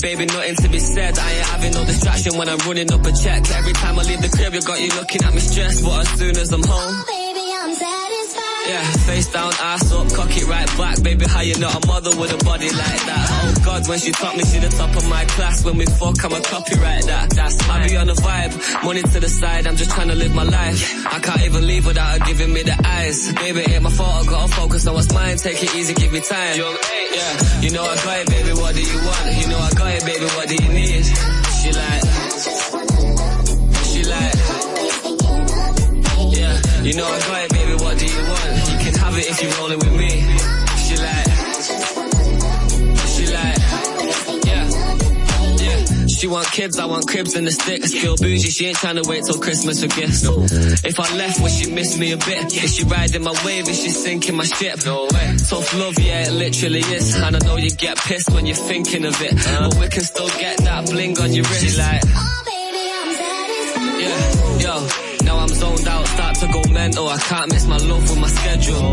baby, nothing to be said. I ain't having no distraction when I'm running up a check. Every time I leave the crib, you got you looking at me stressed. But as soon as I'm home, oh, Baby, I'm satisfied. yeah, face down, ass up, cock it right back. Baby, how you not a mother with a body like that? Oh God, when she taught me, she the top of my class. When we fuck, I'm a copyright that. That's I be on the vibe, money to the side. I'm just trying to live my life. I can't even leave without her giving me the eyes. Baby, ain't my fault. I gotta focus on what's mine. Take it easy, give me time. Yeah, you know I got it, baby. What do you want? You know I got it, baby. What do you need? She like, she like. Yeah, you know I got it, baby. What do you want? You can have it if you're rolling with me. Want kids, I want cribs and the sticks. Feel bougie, she ain't trying to wait till Christmas for gifts. No. If I left, would she miss me a bit? Is she riding my wave? Is she sinking my ship? No way. Tough love, yeah, it literally is. And I know you get pissed when you're thinking of it. Uh-huh. But we can still get that bling on your wrist. She like, Oh baby, I'm satisfied. yeah, yo. Now I'm zoned out, start to go mental. I can't miss my love with my schedule.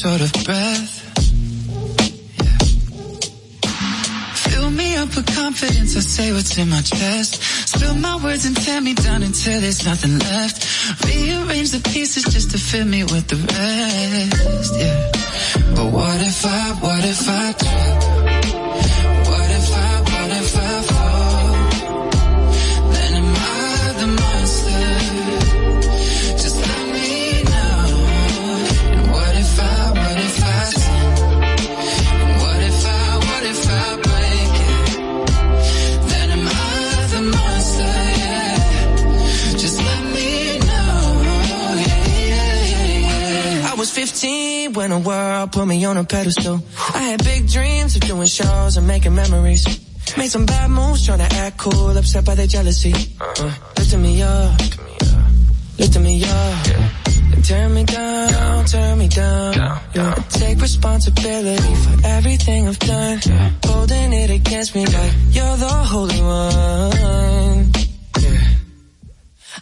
sort of upset by their jealousy. Uh, lifting me up, lifting me up. Yeah. Tear me down, tear me down. down, down. Take responsibility for everything I've done. Yeah. Holding it against me like you're the holy one.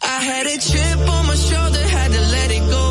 I had a chip on my shoulder, had to let it go.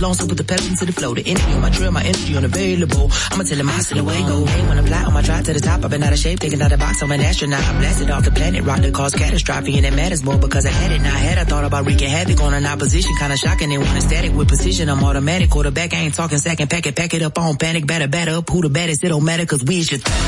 long, so put the pedal into the flow. The energy on my trail, my energy unavailable. I'ma tell him I still away go. Hey, when I'm fly on my drive to the top, I've been out of shape, taking out the box, I'm an astronaut. I blasted off the planet, rock that caused catastrophe, and it matters more because I had it. Now I had, I thought about wreaking havoc on an opposition, kinda shocking. They want static with precision, I'm automatic. Quarterback, I ain't talking second and pack it up on panic, batter, batter up. Who the baddest? It don't matter, cause we is just.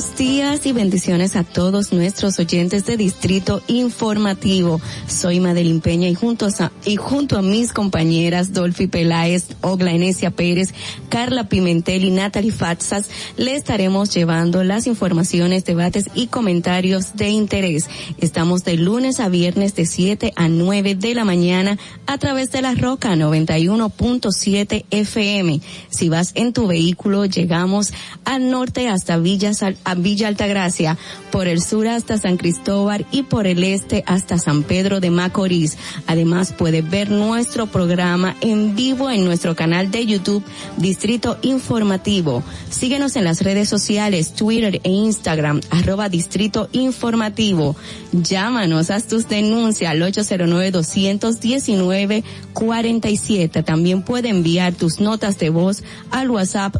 Buenos días y bendiciones a todos nuestros oyentes de Distrito Informativo. Soy Madeline Peña y junto a, y junto a mis compañeras Dolphy Peláez, Ogla Enesia Pérez, Carla Pimentel y Natalie Fatsas le estaremos llevando las informaciones, debates y comentarios de interés. Estamos de lunes a viernes de 7 a 9 de la mañana a través de la Roca 91.7 FM. Si vas en tu vehículo, llegamos al norte hasta Villa, Sal- a Villa Altagracia, por el sur hasta San Cristóbal y por el este hasta San Pedro de Macorís. Además, puedes ver nuestro programa en vivo en nuestro canal de YouTube Distrito Informativo. Síguenos en las redes sociales, Twitter e Instagram, arroba Distrito Informativo. Llámanos, haz tus denuncias al 809-219-47. También puede enviar tus notas de voz al WhatsApp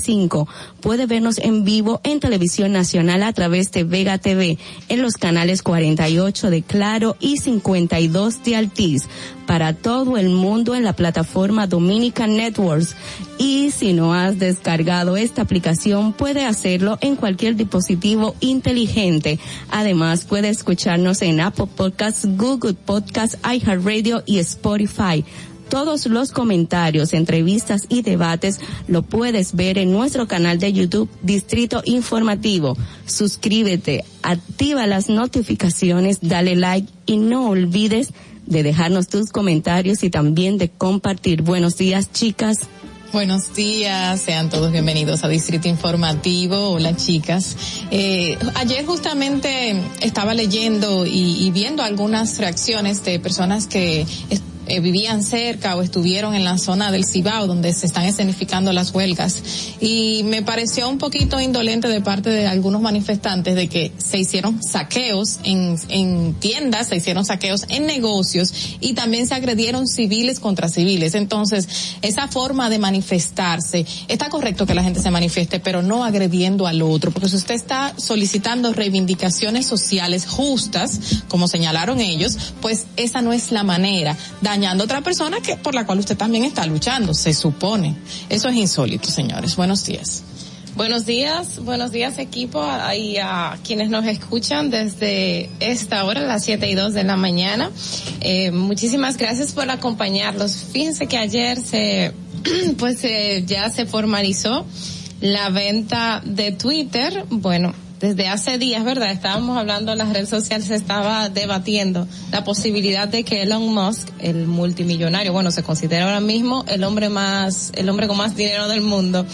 1862-320-0075. Puede vernos en vivo en Televisión Nacional a través de Vega TV en los canales 48 de Claro y 52 de Altiz para todo el mundo en la plataforma Dominican Networks. Y si no has descargado esta aplicación, puede hacerlo en cualquier dispositivo inteligente. Además, puede escucharnos en Apple Podcasts, Google Podcasts, iHeartRadio y Spotify. Todos los comentarios, entrevistas y debates lo puedes ver en nuestro canal de YouTube Distrito Informativo. Suscríbete, activa las notificaciones, dale like y no olvides de dejarnos tus comentarios y también de compartir. Buenos días, chicas. Buenos días, sean todos bienvenidos a Distrito Informativo. Hola chicas. Eh, ayer justamente estaba leyendo y, viendo algunas reacciones de personas que eh, vivían cerca o estuvieron en la zona del Cibao donde se están escenificando las huelgas y me pareció un poquito indolente de parte de algunos manifestantes de que se hicieron saqueos en, en tiendas, se hicieron saqueos en negocios y también se agredieron civiles contra civiles. Entonces, esa forma de manifestarse, está correcto que la gente se manifieste, pero no agrediendo al otro, porque si usted está solicitando reivindicaciones sociales justas, como señalaron ellos, pues esa no es la manera, dañando a otra persona que por la cual usted también está luchando, se supone. Eso es insólito, señores. Buenos días. Buenos días, buenos días equipo y a quienes nos escuchan desde esta hora, las 7 y 2 de la mañana. Eh, muchísimas gracias por acompañarlos. Fíjense que ayer se pues eh, ya se formalizó la venta de Twitter. Bueno, desde hace días, ¿verdad? Estábamos hablando, la red social se estaba debatiendo la posibilidad de que Elon Musk, el multimillonario, bueno, se considera ahora mismo el hombre más, el hombre con más dinero del mundo,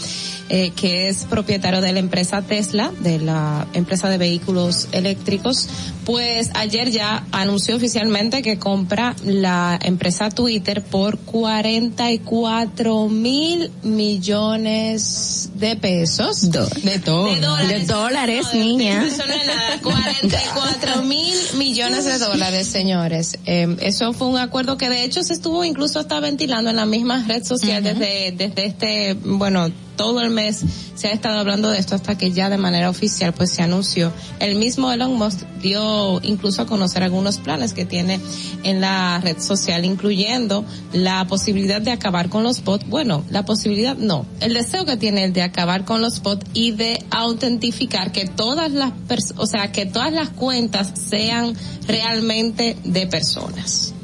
eh, que es propietario de la empresa Tesla, de la empresa de vehículos eléctricos, pues ayer ya anunció oficialmente que compra la empresa Twitter por 44 mil millones de pesos. de todo. De dólares. De dólares, niña. Es nada. 44 mil millones de dólares, señores. Eh, eso fue un acuerdo que de hecho se estuvo incluso hasta ventilando en la misma red social desde, desde este, bueno, todo el mes se ha estado hablando de esto hasta que ya de manera oficial pues se anunció. El mismo Elon Musk dio incluso a conocer algunos planes que tiene en la red social, incluyendo la posibilidad de acabar con los bots. Bueno, la posibilidad no. El deseo que tiene el de acabar con los bots y de autentificar que todas las, o sea, que todas las cuentas sean realmente de personas.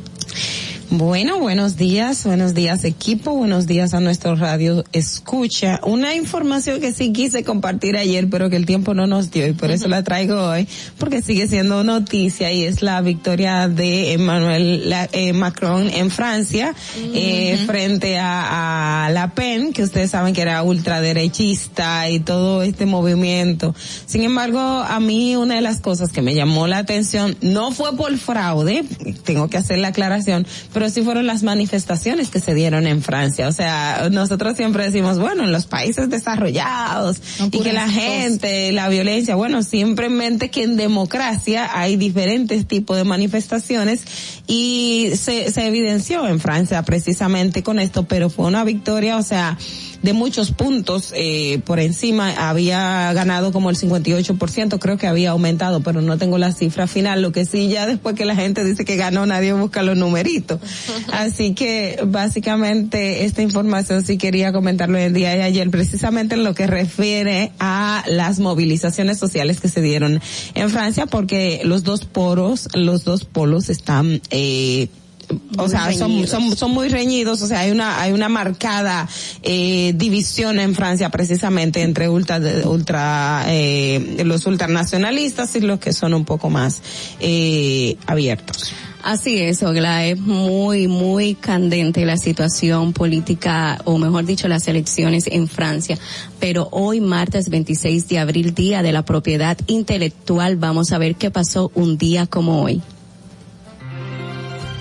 Bueno, buenos días, buenos días equipo, buenos días a nuestro radio escucha. Una información que sí quise compartir ayer, pero que el tiempo no nos dio y por eso la traigo hoy, porque sigue siendo noticia y es la victoria de Emmanuel la- eh, Macron en Francia eh, frente a, a La Pen, que ustedes saben que era ultraderechista y todo este movimiento. Sin embargo, a mí una de las cosas que me llamó la atención no fue por fraude, tengo que hacer la aclaración, pero sí fueron las manifestaciones que se dieron en Francia. O sea, nosotros siempre decimos, bueno, en los países desarrollados y que la cosas. gente, la violencia, bueno, simplemente que en democracia hay diferentes tipos de manifestaciones y se, se evidenció en Francia precisamente con esto, pero fue una victoria, o sea, de muchos puntos eh, por encima había ganado como el 58%, creo que había aumentado, pero no tengo la cifra final, lo que sí ya después que la gente dice que ganó nadie busca los numeritos. Así que básicamente esta información sí quería comentarlo el día de ayer precisamente en lo que refiere a las movilizaciones sociales que se dieron en Francia porque los dos poros, los dos polos están eh, o sea, son, son, son muy reñidos, o sea, hay una, hay una marcada, eh, división en Francia precisamente entre ultra, ultra, eh, los ultranacionalistas y los que son un poco más, eh, abiertos. Así es, Ogla, es muy, muy candente la situación política, o mejor dicho, las elecciones en Francia. Pero hoy, martes 26 de abril, Día de la Propiedad Intelectual, vamos a ver qué pasó un día como hoy.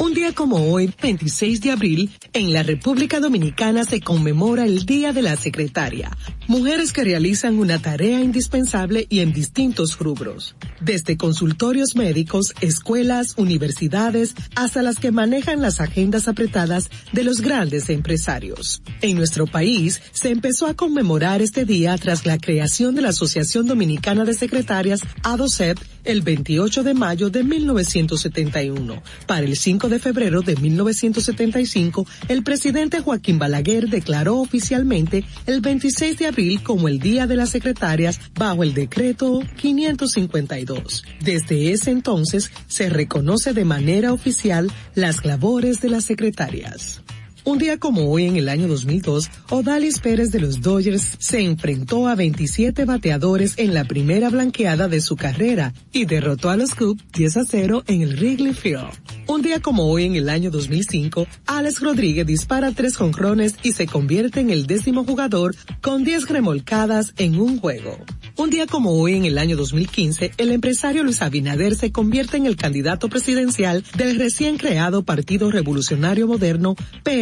Un día como hoy, 26 de abril, en la República Dominicana se conmemora el Día de la Secretaria, mujeres que realizan una tarea indispensable y en distintos rubros, desde consultorios médicos, escuelas, universidades, hasta las que manejan las agendas apretadas de los grandes empresarios. En nuestro país se empezó a conmemorar este día tras la creación de la Asociación Dominicana de Secretarias, ADOCEP, el 28 de mayo de 1971. Para el 5 de febrero de 1975, el presidente Joaquín Balaguer declaró oficialmente el 26 de abril como el Día de las Secretarias bajo el decreto 552. Desde ese entonces se reconoce de manera oficial las labores de las secretarias. Un día como hoy en el año 2002, Odalis Pérez de los Dodgers se enfrentó a 27 bateadores en la primera blanqueada de su carrera y derrotó a los Cubs 10 a 0 en el Wrigley Field. Un día como hoy en el año 2005, Alex Rodríguez dispara tres jonrones y se convierte en el décimo jugador con 10 remolcadas en un juego. Un día como hoy en el año 2015, el empresario Luis Abinader se convierte en el candidato presidencial del recién creado Partido Revolucionario Moderno,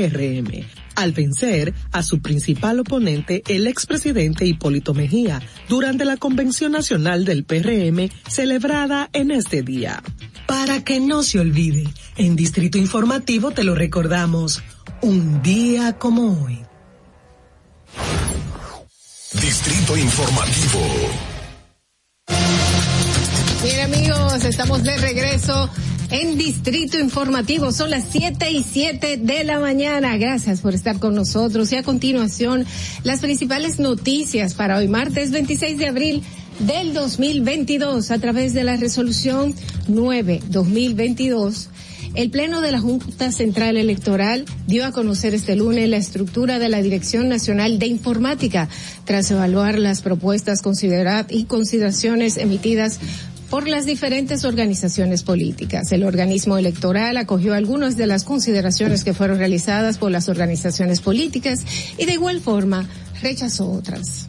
PRM, al vencer a su principal oponente, el expresidente Hipólito Mejía, durante la Convención Nacional del PRM celebrada en este día. Para que no se olvide, en Distrito Informativo te lo recordamos, un día como hoy. Distrito Informativo. Bien amigos, estamos de regreso en Distrito Informativo. Son las 7 y 7 de la mañana. Gracias por estar con nosotros. Y a continuación, las principales noticias para hoy martes 26 de abril del 2022 a través de la resolución 9-2022. El Pleno de la Junta Central Electoral dio a conocer este lunes la estructura de la Dirección Nacional de Informática tras evaluar las propuestas considera- y consideraciones emitidas por las diferentes organizaciones políticas. El organismo electoral acogió algunas de las consideraciones que fueron realizadas por las organizaciones políticas y de igual forma rechazó otras.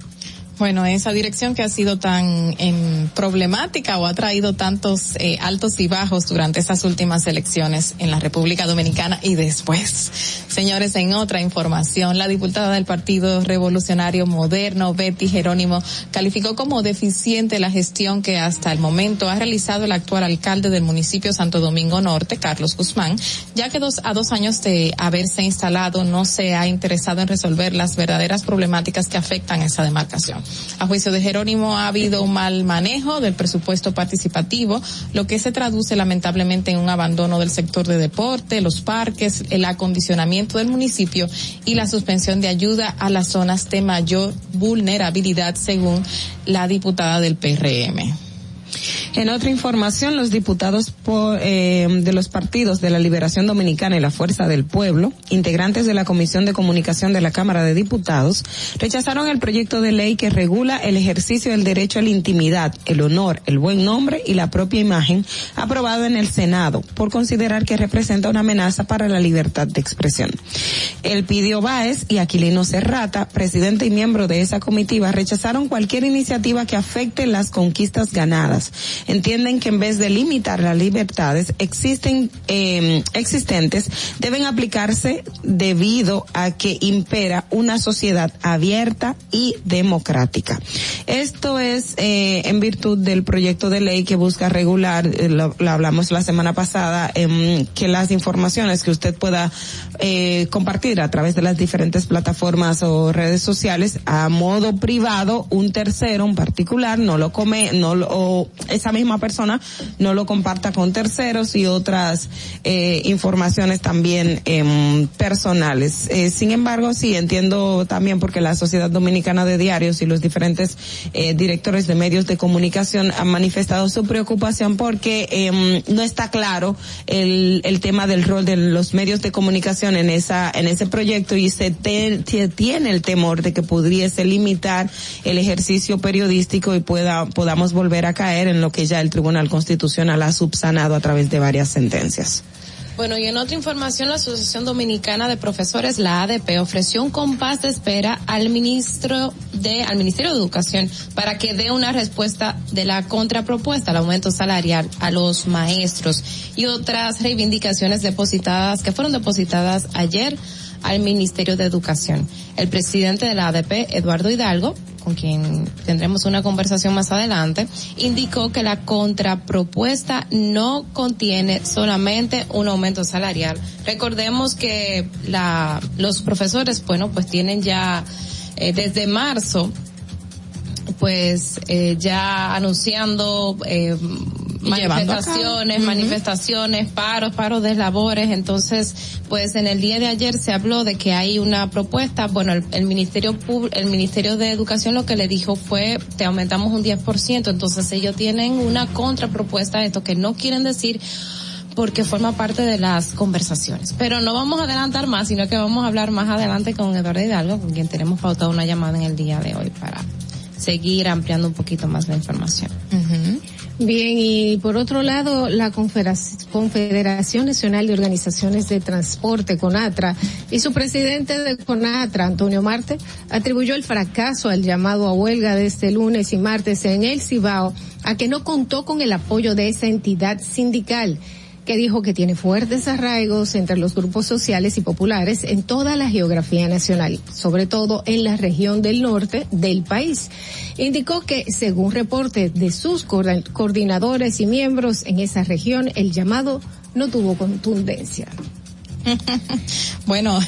Bueno, esa dirección que ha sido tan em, problemática o ha traído tantos eh, altos y bajos durante estas últimas elecciones en la República Dominicana y después. Señores, en otra información, la diputada del Partido Revolucionario Moderno, Betty Jerónimo, calificó como deficiente la gestión que hasta el momento ha realizado el actual alcalde del municipio Santo Domingo Norte, Carlos Guzmán, ya que dos, a dos años de haberse instalado no se ha interesado en resolver las verdaderas problemáticas que afectan esa demarcación. A juicio de Jerónimo ha habido un mal manejo del presupuesto participativo, lo que se traduce lamentablemente en un abandono del sector de deporte, los parques, el acondicionamiento del municipio y la suspensión de ayuda a las zonas de mayor vulnerabilidad, según la diputada del PRM. En otra información, los diputados por, eh, de los partidos de la Liberación Dominicana y la Fuerza del Pueblo, integrantes de la Comisión de Comunicación de la Cámara de Diputados, rechazaron el proyecto de ley que regula el ejercicio del derecho a la intimidad, el honor, el buen nombre y la propia imagen, aprobado en el Senado, por considerar que representa una amenaza para la libertad de expresión. El Pidio Báez y Aquilino Serrata, presidente y miembro de esa comitiva, rechazaron cualquier iniciativa que afecte las conquistas ganadas entienden que en vez de limitar las libertades existen eh, existentes deben aplicarse debido a que impera una sociedad abierta y democrática. Esto es eh, en virtud del proyecto de ley que busca regular, eh, lo, lo, hablamos la semana pasada, eh, que las informaciones que usted pueda eh, compartir a través de las diferentes plataformas o redes sociales a modo privado, un tercero, un particular, no lo come, no lo, o esa misma persona no lo comparta con terceros y otras eh, informaciones también eh, personales. Eh, sin embargo, sí entiendo también porque la Sociedad Dominicana de Diarios y los diferentes eh, directores de medios de comunicación han manifestado su preocupación porque eh, no está claro el, el tema del rol de los medios de comunicación en esa en ese proyecto y se, te, tiene el temor de que pudiese limitar el ejercicio periodístico y pueda podamos volver a caer en lo que ya el Tribunal Constitucional ha subsanado a través de varias sentencias. Bueno, y en otra información, la Asociación Dominicana de Profesores, la ADP, ofreció un compás de espera al ministro de, al Ministerio de Educación para que dé una respuesta de la contrapropuesta al aumento salarial a los maestros y otras reivindicaciones depositadas, que fueron depositadas ayer al Ministerio de Educación. El presidente de la ADP, Eduardo Hidalgo, con quien tendremos una conversación más adelante, indicó que la contrapropuesta no contiene solamente un aumento salarial. Recordemos que la, los profesores, bueno, pues tienen ya eh, desde marzo, pues eh, ya anunciando eh, manifestaciones, manifestaciones, paros, paros de labores. Entonces, pues en el día de ayer se habló de que hay una propuesta. Bueno, el, el Ministerio el Ministerio de Educación lo que le dijo fue te aumentamos un 10%. Entonces ellos tienen una contrapropuesta a esto que no quieren decir porque forma parte de las conversaciones. Pero no vamos a adelantar más, sino que vamos a hablar más adelante con Eduardo Hidalgo, con quien tenemos pautado una llamada en el día de hoy para seguir ampliando un poquito más la información. Bien, y por otro lado, la Confederac- Confederación Nacional de Organizaciones de Transporte, CONATRA, y su presidente de CONATRA, Antonio Marte, atribuyó el fracaso al llamado a huelga de este lunes y martes en el Cibao a que no contó con el apoyo de esa entidad sindical que dijo que tiene fuertes arraigos entre los grupos sociales y populares en toda la geografía nacional, sobre todo en la región del norte del país. Indicó que, según reportes de sus coordi- coordinadores y miembros en esa región, el llamado no tuvo contundencia. bueno,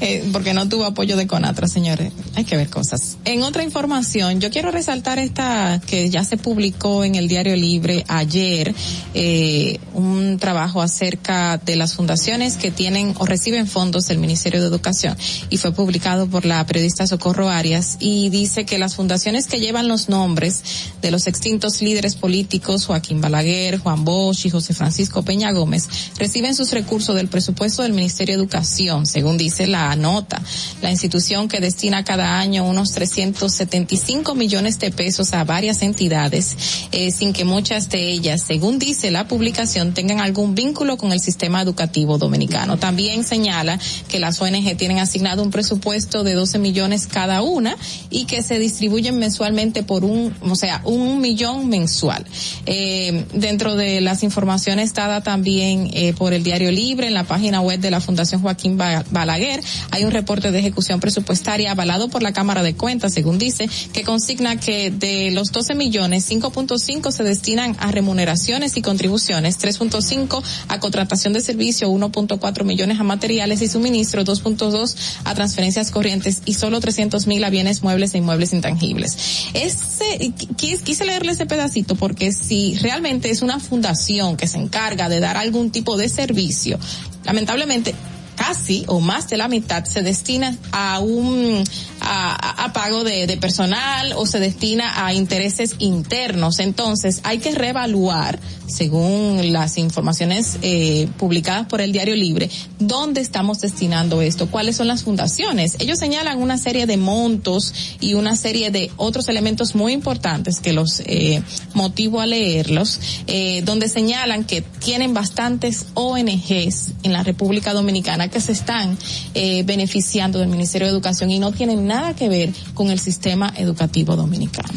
eh, porque no tuvo apoyo de Conatra, señores. Hay que ver cosas. En otra información, yo quiero resaltar esta que ya se publicó en el Diario Libre ayer, eh, un trabajo acerca de las fundaciones que tienen o reciben fondos del Ministerio de Educación y fue publicado por la periodista Socorro Arias y dice que las fundaciones que llevan los nombres de los extintos líderes políticos Joaquín Balaguer, Juan Bosch y José Francisco Peña Gómez reciben sus recursos del presupuesto del Ministerio de Educación, según dice la nota. La institución que destina cada año unos 375 millones de pesos a varias entidades, eh, sin que muchas de ellas, según dice la publicación, tengan algún vínculo con el sistema educativo dominicano. También señala que las ONG tienen asignado un presupuesto de 12 millones cada una y que se distribuyen mensualmente por un, o sea, un millón mensual. Eh, dentro de las informaciones dadas también eh, por el Diario Libre en la página web de la Fundación Joaquín Ba- Balaguer, hay un reporte de ejecución presupuestaria avalado por la Cámara de Cuentas, según dice, que consigna que de los 12 millones, 5.5 se destinan a remuneraciones y contribuciones, 3.5 a contratación de servicio, 1.4 millones a materiales y suministros, 2.2 a transferencias corrientes y solo 300 mil a bienes muebles e inmuebles intangibles. Ese, quis- quise leerle ese pedacito porque si realmente es una fundación que se encarga de dar algún tipo de servicio, lamentablemente casi o más de la mitad se destina a un a, pago de, de personal o se destina a intereses internos. Entonces hay que reevaluar según las informaciones eh, publicadas por el diario libre dónde estamos destinando esto cuáles son las fundaciones. Ellos señalan una serie de montos y una serie de otros elementos muy importantes que los eh, motivo a leerlos eh, donde señalan que tienen bastantes ONGs en la República Dominicana que se están eh, beneficiando del Ministerio de Educación y no tienen nada que ver con el sistema educativo dominicano.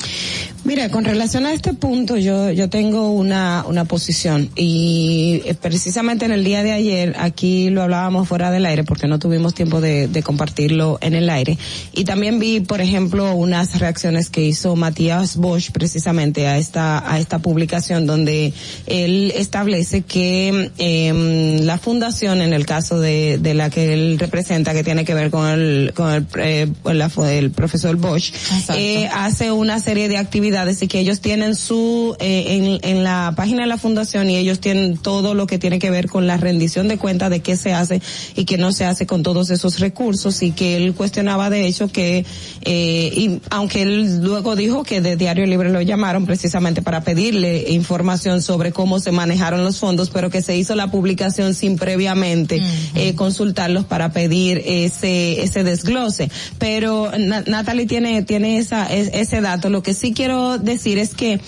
Mira, con relación a este punto, yo, yo tengo una, una posición y eh, precisamente en el día de ayer, aquí lo hablábamos fuera del aire porque no tuvimos tiempo de, compartirlo en el aire. Y también vi, por ejemplo, unas reacciones que hizo Matías Bosch precisamente a esta, a esta publicación donde él establece que eh, la fundación, en el caso de, de la que él representa, que tiene que ver con el, con el, eh, la- el profesor Bosch, eh, hace una serie de actividades y que ellos tienen su, eh, en, en la página de la fundación y ellos tienen todo lo que tiene que ver con la rendición de cuentas de qué se hace y qué no se hace con todos esos recursos. Y que él cuestionaba de hecho que, eh, y aunque él luego dijo que de Diario Libre lo llamaron precisamente para pedirle información sobre cómo se manejaron los fondos, pero que se hizo la publicación sin previamente eh, consultarlos para pedir ese ese desglose. Pero Na- Natalie tiene tiene esa es- ese dato. Lo que sí quiero decir es que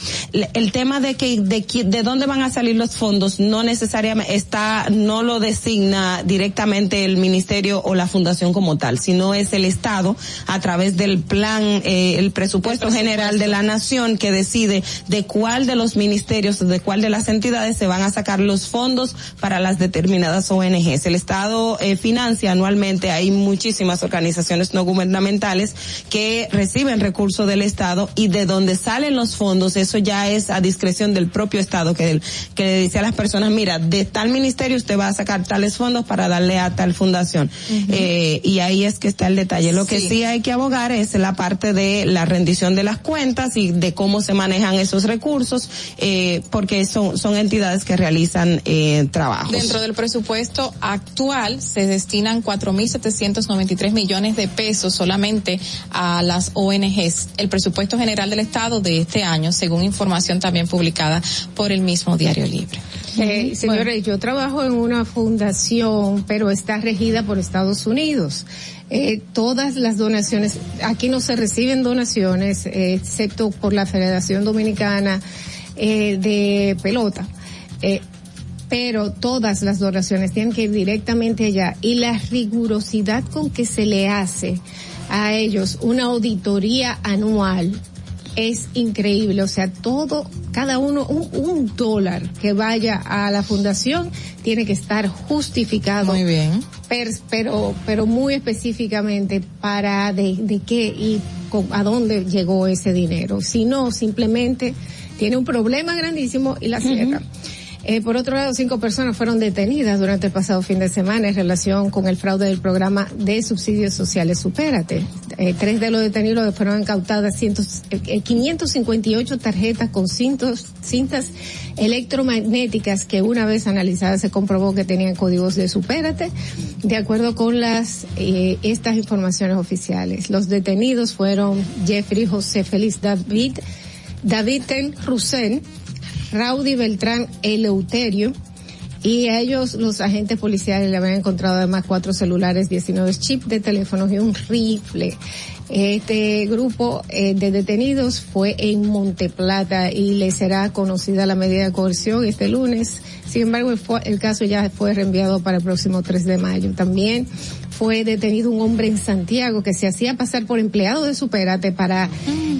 el tema de que de qui- de dónde van a salir los fondos no necesariamente está no lo designa directamente el ministerio o la fundación como tal, sino es el Estado a través del plan eh, el presupuesto general de la nación que decide de cuál de los ministerios de cuál de las entidades se van a sacar los fondos para las determinadas ONGs. El Estado eh, financia anualmente hay muchísimas organizaciones no gubernamentales que reciben recursos del Estado y de donde salen los fondos, eso ya es a discreción del propio Estado que, el- que le dice a las personas, mira, de tal ministerio usted va a sacar tales fondos para darle a tal fundación. Eh, y ahí es que está el detalle. Lo que sí hay que abogar es la parte de la rendición de las cuentas y de cómo se manejan esos recursos, eh, porque son, son entidades que realizan eh, trabajos. Dentro del presupuesto actual se destinan 4.793 millones de pesos solamente a las ONGs. El presupuesto general del Estado de este año, según información también publicada por el mismo Diario Libre. Eh, señores, yo trabajo en una fundación, pero está regida por Estados Unidos. Eh, todas las donaciones, aquí no se reciben donaciones, eh, excepto por la Federación Dominicana eh, de Pelota. Eh, pero todas las donaciones tienen que ir directamente allá y la rigurosidad con que se le hace a ellos una auditoría anual es increíble, o sea, todo, cada uno, un, un dólar que vaya a la fundación tiene que estar justificado. Muy bien. Per- pero, pero muy específicamente para de, de qué y con- a dónde llegó ese dinero. Si no, simplemente tiene un problema grandísimo y la cierra. Eh, por otro lado, cinco personas fueron detenidas durante el pasado fin de semana en relación con el fraude del programa de subsidios sociales Supérate. Eh, tres de los detenidos fueron incautadas cientos, eh, 558 tarjetas con cintos, cintas electromagnéticas que una vez analizadas se comprobó que tenían códigos de Supérate, de acuerdo con las eh, estas informaciones oficiales. Los detenidos fueron Jeffrey José Félix David, David Ten Rusen, Raudy Beltrán Eleuterio, y a ellos los agentes policiales le habían encontrado además cuatro celulares, 19 chips de teléfonos y un rifle. Este grupo eh, de detenidos fue en Monteplata y le será conocida la medida de coerción este lunes. Sin embargo, el, caso ya fue reenviado para el próximo 3 de mayo. También fue detenido un hombre en Santiago que se hacía pasar por empleado de Superate para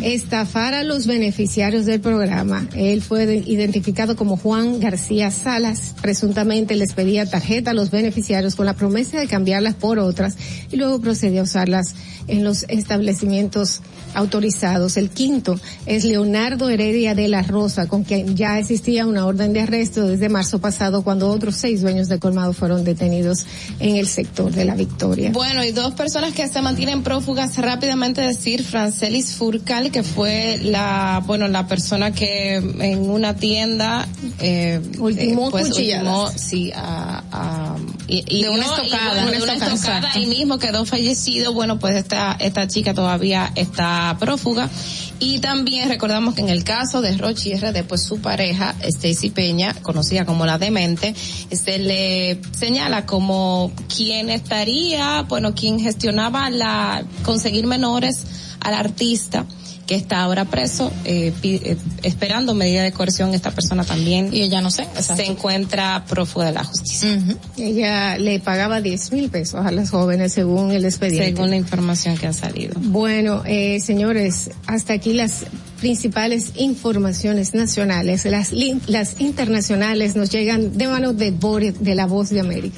estafar a los beneficiarios del programa. Él fue de- identificado como Juan García Salas. Presuntamente les pedía tarjeta a los beneficiarios con la promesa de cambiarlas por otras y luego procedió a usarlas en los establecimientos autorizados. El quinto es Leonardo Heredia de la Rosa, con quien ya existía una orden de arresto desde marzo pasado cuando otros seis dueños de colmado fueron detenidos en el sector de la Victoria. Bueno, y dos personas que se mantienen prófugas, rápidamente decir, Francelis Furcal, que fue la, bueno, la persona que en una tienda, eh, Ultimó eh, pues, ultimó, sí, a, a- y, y De una no, y estocada. de una estocada, ahí mismo quedó fallecido, bueno, pues esta, esta chica todavía está prófuga. Y también recordamos que en el caso de Rochi RD, pues su pareja, Stacy Peña, conocida como la demente, se le señala como quien estaría, bueno, quien gestionaba la, conseguir menores al artista que está ahora preso, eh, eh, esperando medida de coerción, esta persona también. Y ella no sé. Se encuentra prófuga de la justicia. Ella le pagaba 10 mil pesos a las jóvenes según el expediente. Según la información que ha salido. Bueno, eh, señores, hasta aquí las principales informaciones nacionales. Las, las internacionales nos llegan de manos de Boris, de la Voz de América.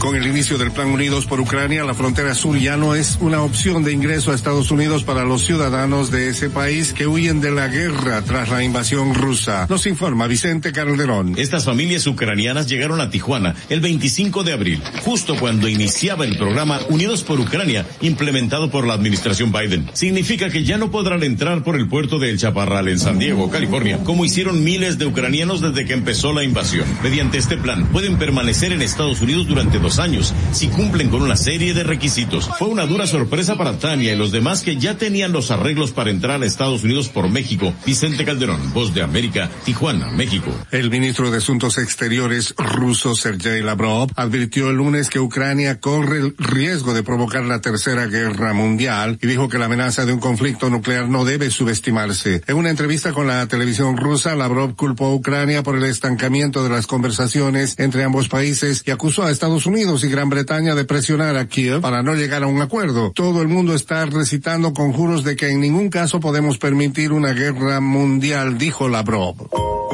Con el inicio del Plan Unidos por Ucrania, la frontera sur ya no es una opción de ingreso a Estados Unidos para los ciudadanos de ese país que huyen de la guerra tras la invasión rusa. Nos informa Vicente Calderón. Estas familias ucranianas llegaron a Tijuana el 25 de abril, justo cuando iniciaba el programa Unidos por Ucrania, implementado por la administración Biden. Significa que ya no podrán entrar por el puerto de El Chaparral en San Diego, California, como hicieron miles de ucranianos desde que empezó la invasión. Mediante este plan, pueden permanecer en Estados Unidos durante dos años, si cumplen con una serie de requisitos. Fue una dura sorpresa para Tania y los demás que ya tenían los arreglos para entrar a Estados Unidos por México. Vicente Calderón, Voz de América, Tijuana, México. El ministro de Asuntos Exteriores ruso Sergei Lavrov advirtió el lunes que Ucrania corre el riesgo de provocar la tercera guerra mundial y dijo que la amenaza de un conflicto nuclear no debe subestimarse. En una entrevista con la televisión rusa, Lavrov culpó a Ucrania por el estancamiento de las conversaciones entre ambos países y acusó a Estados Unidos y Gran Bretaña de presionar a Kiev para no llegar a un acuerdo. Todo el mundo está recitando conjuros de que en ningún caso podemos permitir una guerra mundial, dijo Lavrov.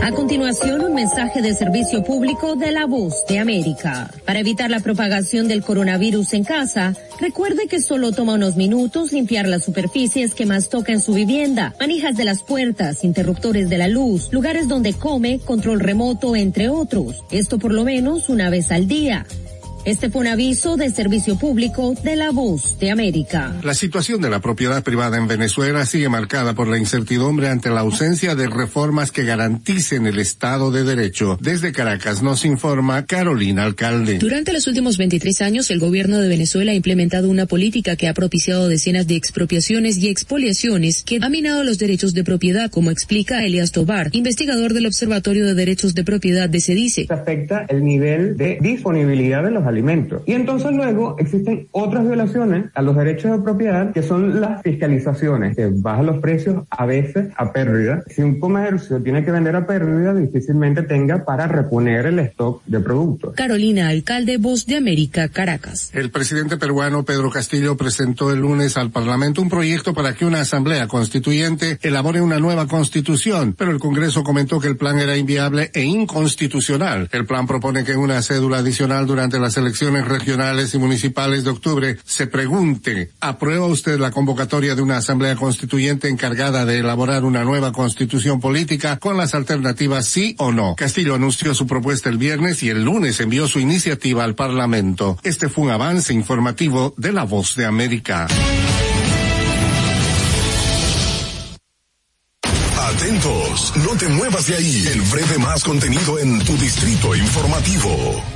A continuación, un mensaje de servicio público de la voz de América. Para evitar la propagación del coronavirus en casa, recuerde que solo toma unos minutos limpiar las superficies que más toca en su vivienda, manijas de las puertas, interruptores de la luz, lugares donde come, control remoto, entre otros. Esto por lo menos una vez al día. Este fue un aviso de servicio público de la voz de América. La situación de la propiedad privada en Venezuela sigue marcada por la incertidumbre ante la ausencia de reformas que garanticen el Estado de Derecho. Desde Caracas nos informa Carolina Alcalde. Durante los últimos 23 años, el gobierno de Venezuela ha implementado una política que ha propiciado decenas de expropiaciones y expoliaciones que ha minado los derechos de propiedad, como explica Elias Tobar, investigador del Observatorio de Derechos de Propiedad de CEDICE. afecta el nivel de disponibilidad de los alimentos. Y entonces luego existen otras violaciones a los derechos de propiedad que son las fiscalizaciones, que bajan los precios a veces a pérdida. Si un comercio tiene que vender a pérdida, difícilmente tenga para reponer el stock de productos. Carolina Alcalde, Voz de América, Caracas. El presidente peruano Pedro Castillo presentó el lunes al Parlamento un proyecto para que una asamblea constituyente elabore una nueva constitución, pero el Congreso comentó que el plan era inviable e inconstitucional. El plan propone que una cédula adicional durante las elecciones elecciones regionales y municipales de octubre, se pregunte, ¿aprueba usted la convocatoria de una asamblea constituyente encargada de elaborar una nueva constitución política con las alternativas sí o no? Castillo anunció su propuesta el viernes y el lunes envió su iniciativa al Parlamento. Este fue un avance informativo de La Voz de América. Atentos, no te muevas de ahí. El breve más contenido en tu distrito informativo.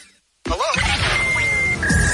Hello?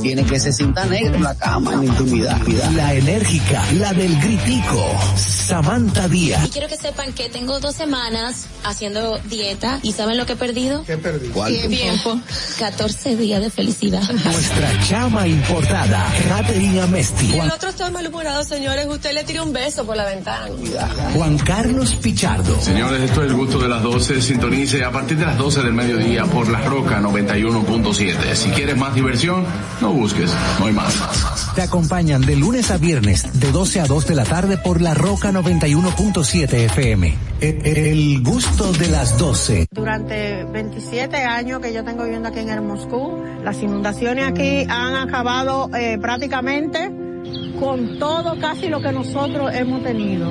tiene que se sienta negro en la cama, en la intimidad. La enérgica, la del gritico, Samantha Y Díaz. quiero que sepan que tengo dos semanas haciendo dieta y ¿saben lo que he perdido? ¿Qué perdí? Tiempo. 14 días de felicidad. Nuestra chama importada, Catherine Amesti. Juan, otro está malhumorado, señores. Usted le tira un beso por la ventana. Juan Carlos Pichardo. Señores, esto es el gusto de las 12. Sintonice a partir de las 12 del mediodía por La Roca 91.7. Si quieres más diversión, no busques, no hay más. Te acompañan de lunes a viernes, de 12 a 2 de la tarde por La Roca 91.7 FM. E- El gusto de las 12. Durante 27 años que yo tengo viviendo aquí en el Moscú, las inundaciones aquí han acabado eh, prácticamente con todo casi lo que nosotros hemos tenido.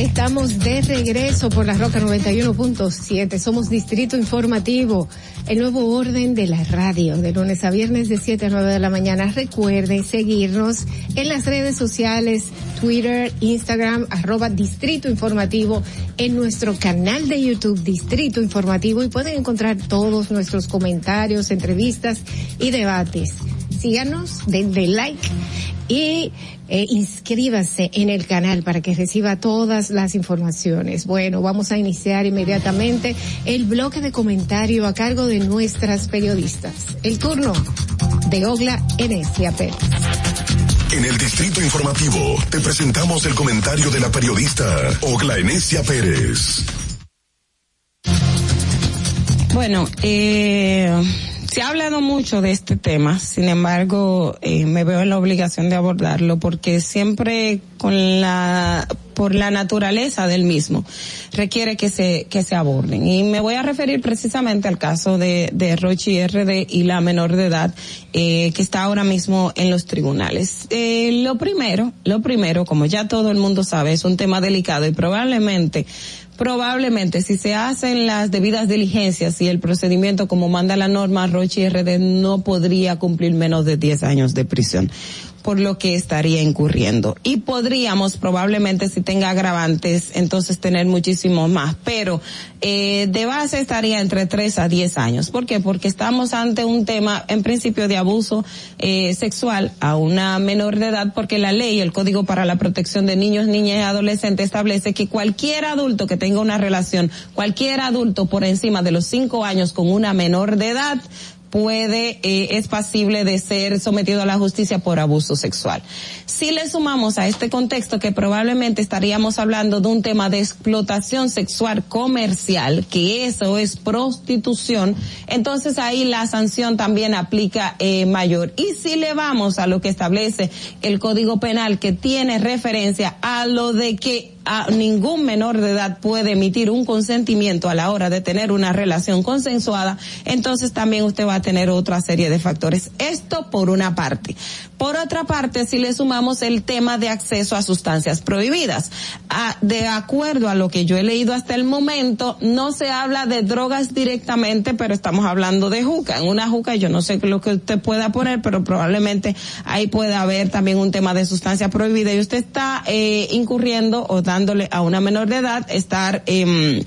Estamos de regreso por la Roca 91.7. Somos Distrito Informativo, el nuevo orden de la radio, de lunes a viernes de 7 a 9 de la mañana. Recuerden seguirnos en las redes sociales, Twitter, Instagram, arroba Distrito Informativo, en nuestro canal de YouTube Distrito Informativo y pueden encontrar todos nuestros comentarios, entrevistas y debates. Síganos, denle like y eh, inscríbase en el canal para que reciba todas las informaciones. Bueno, vamos a iniciar inmediatamente el bloque de comentario a cargo de nuestras periodistas. El turno de Ogla Enesia Pérez. En el Distrito Informativo te presentamos el comentario de la periodista Ogla Enesia Pérez. Bueno, eh, se ha hablado mucho de este tema, sin embargo, eh, me veo en la obligación de abordarlo porque siempre con la, por la naturaleza del mismo, requiere que se, que se aborden. Y me voy a referir precisamente al caso de, de Rochi RD y la menor de edad, eh, que está ahora mismo en los tribunales. Eh, lo primero, lo primero, como ya todo el mundo sabe, es un tema delicado y probablemente probablemente si se hacen las debidas diligencias y el procedimiento como manda la norma, Rochi RD no podría cumplir menos de 10 años de prisión por lo que estaría incurriendo. Y podríamos probablemente si tenga agravantes, entonces tener muchísimo más. Pero eh, de base estaría entre 3 a 10 años. ¿Por qué? Porque estamos ante un tema en principio de abuso eh, sexual a una menor de edad porque la ley, el Código para la Protección de Niños, Niñas y Adolescentes establece que cualquier adulto que tenga una relación, cualquier adulto por encima de los 5 años con una menor de edad, puede, eh, es pasible de ser sometido a la justicia por abuso sexual. Si le sumamos a este contexto que probablemente estaríamos hablando de un tema de explotación sexual comercial, que eso es prostitución, entonces ahí la sanción también aplica eh, mayor. Y si le vamos a lo que establece el Código Penal que tiene referencia a lo de que a ningún menor de edad puede emitir un consentimiento a la hora de tener una relación consensuada, entonces también usted va a tener otra serie de factores. Esto por una parte. Por otra parte, si le sumamos el tema de acceso a sustancias prohibidas, a, de acuerdo a lo que yo he leído hasta el momento, no se habla de drogas directamente, pero estamos hablando de juca. En una juca yo no sé lo que usted pueda poner, pero probablemente ahí puede haber también un tema de sustancia prohibida y usted está eh, incurriendo o dándole a una menor de edad estar eh,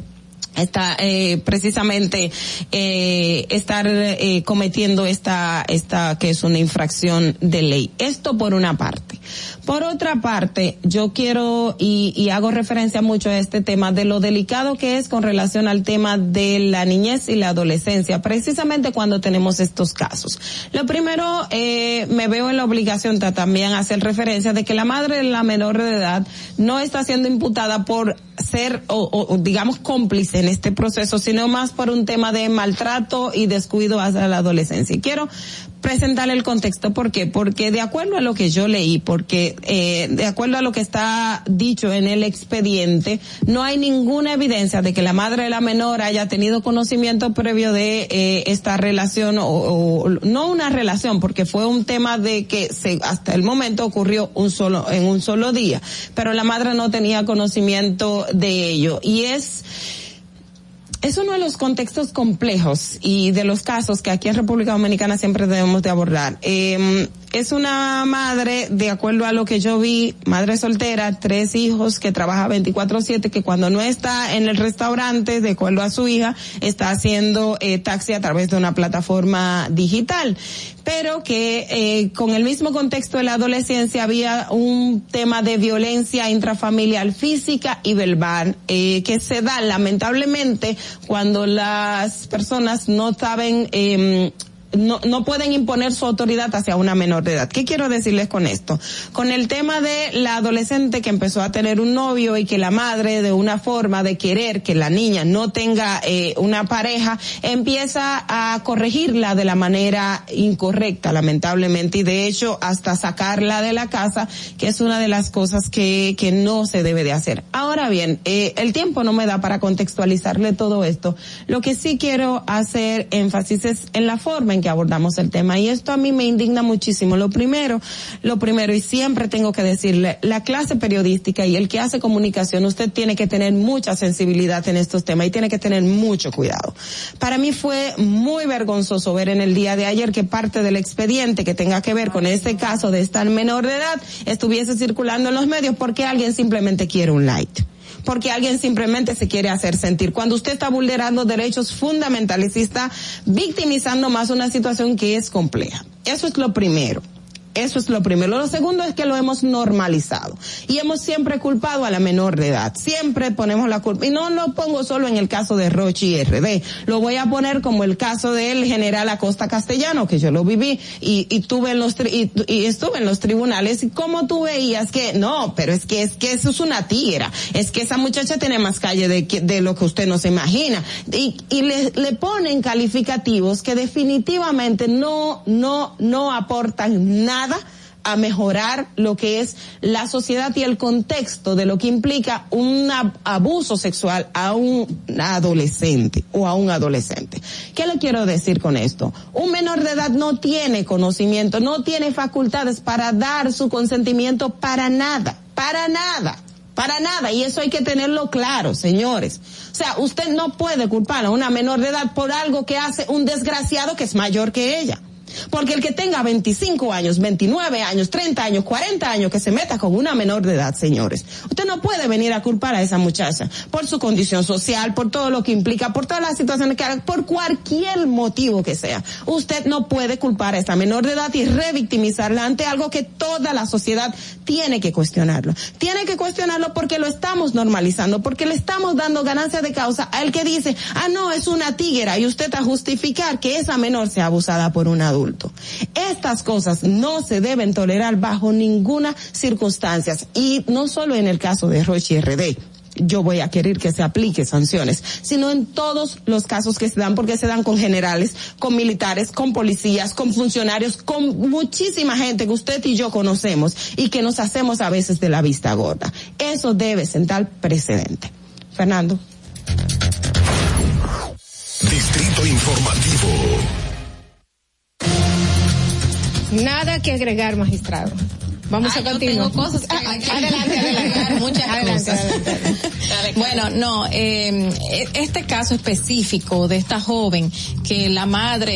está eh, precisamente eh, estar eh, cometiendo esta esta que es una infracción de ley. Esto por una parte. Por otra parte yo quiero y, y hago referencia mucho a este tema de lo delicado que es con relación al tema de la niñez y la adolescencia precisamente cuando tenemos estos casos. Lo primero eh, me veo en la obligación también hacer referencia de que la madre de la menor de edad no está siendo imputada por ser o, o digamos cómplice en este proceso, sino más por un tema de maltrato y descuido hacia la adolescencia. Y quiero presentarle el contexto, ¿por qué? Porque de acuerdo a lo que yo leí, porque eh, de acuerdo a lo que está dicho en el expediente, no hay ninguna evidencia de que la madre de la menor haya tenido conocimiento previo de eh, esta relación o, o, no una relación, porque fue un tema de que se, hasta el momento ocurrió un solo en un solo día, pero la madre no tenía conocimiento de ello y es es uno de los contextos complejos y de los casos que aquí en República Dominicana siempre debemos de abordar. Eh, es una madre, de acuerdo a lo que yo vi, madre soltera, tres hijos, que trabaja 24/7, que cuando no está en el restaurante, de acuerdo a su hija, está haciendo eh, taxi a través de una plataforma digital. Pero que eh, con el mismo contexto de la adolescencia había un tema de violencia intrafamiliar física y verbal eh, que se da lamentablemente cuando las personas no saben eh, no, no pueden imponer su autoridad hacia una menor de edad. ¿Qué quiero decirles con esto? Con el tema de la adolescente que empezó a tener un novio y que la madre de una forma de querer que la niña no tenga eh, una pareja empieza a corregirla de la manera incorrecta, lamentablemente, y de hecho hasta sacarla de la casa, que es una de las cosas que, que no se debe de hacer. Ahora bien, eh, el tiempo no me da para contextualizarle todo esto. Lo que sí quiero hacer énfasis es en la forma en que abordamos el tema. Y esto a mí me indigna muchísimo. Lo primero, lo primero, y siempre tengo que decirle, la clase periodística y el que hace comunicación, usted tiene que tener mucha sensibilidad en estos temas y tiene que tener mucho cuidado. Para mí fue muy vergonzoso ver en el día de ayer que parte del expediente que tenga que ver con este caso de esta menor de edad estuviese circulando en los medios porque alguien simplemente quiere un light porque alguien simplemente se quiere hacer sentir. Cuando usted está vulnerando derechos fundamentales y está victimizando más una situación que es compleja. Eso es lo primero. Eso es lo primero. Lo segundo es que lo hemos normalizado y hemos siempre culpado a la menor de edad. Siempre ponemos la culpa. Y no lo pongo solo en el caso de Rochi y RD. Lo voy a poner como el caso del general Acosta Castellano, que yo lo viví y, tuve en los, tri- y, estuve en los tribunales y como tú veías que no, pero es que es que eso es una tigra. Es que esa muchacha tiene más calle de, de lo que usted no se imagina. Y, y le, le ponen calificativos que definitivamente no, no, no aportan nada a mejorar lo que es la sociedad y el contexto de lo que implica un ab- abuso sexual a un adolescente o a un adolescente. ¿Qué le quiero decir con esto? Un menor de edad no tiene conocimiento, no tiene facultades para dar su consentimiento para nada, para nada. Para nada, y eso hay que tenerlo claro, señores. O sea, usted no puede culpar a una menor de edad por algo que hace un desgraciado que es mayor que ella. Porque el que tenga 25 años, 29 años, 30 años, 40 años, que se meta con una menor de edad, señores. Usted no puede venir a culpar a esa muchacha por su condición social, por todo lo que implica, por todas las situaciones que haga, por cualquier motivo que sea. Usted no puede culpar a esta menor de edad y revictimizarla ante algo que toda la sociedad tiene que cuestionarlo. Tiene que cuestionarlo porque lo estamos normalizando, porque le estamos dando ganancia de causa al que dice, ah, no, es una tiguera y usted a justificar que esa menor sea abusada por un Estas cosas no se deben tolerar bajo ninguna circunstancia y no solo en el caso de Roche RD yo voy a querer que se aplique sanciones, sino en todos los casos que se dan, porque se dan con generales, con militares, con policías, con funcionarios, con muchísima gente que usted y yo conocemos y que nos hacemos a veces de la vista gorda. Eso debe sentar precedente. Fernando. Distrito Informativo. Nada que agregar, magistrado. Vamos a yo continuar. tengo cosas que- Ah, que adelante, muchas Adelante, cosas. adelante. Bueno, no, eh, este caso específico de esta joven que la madre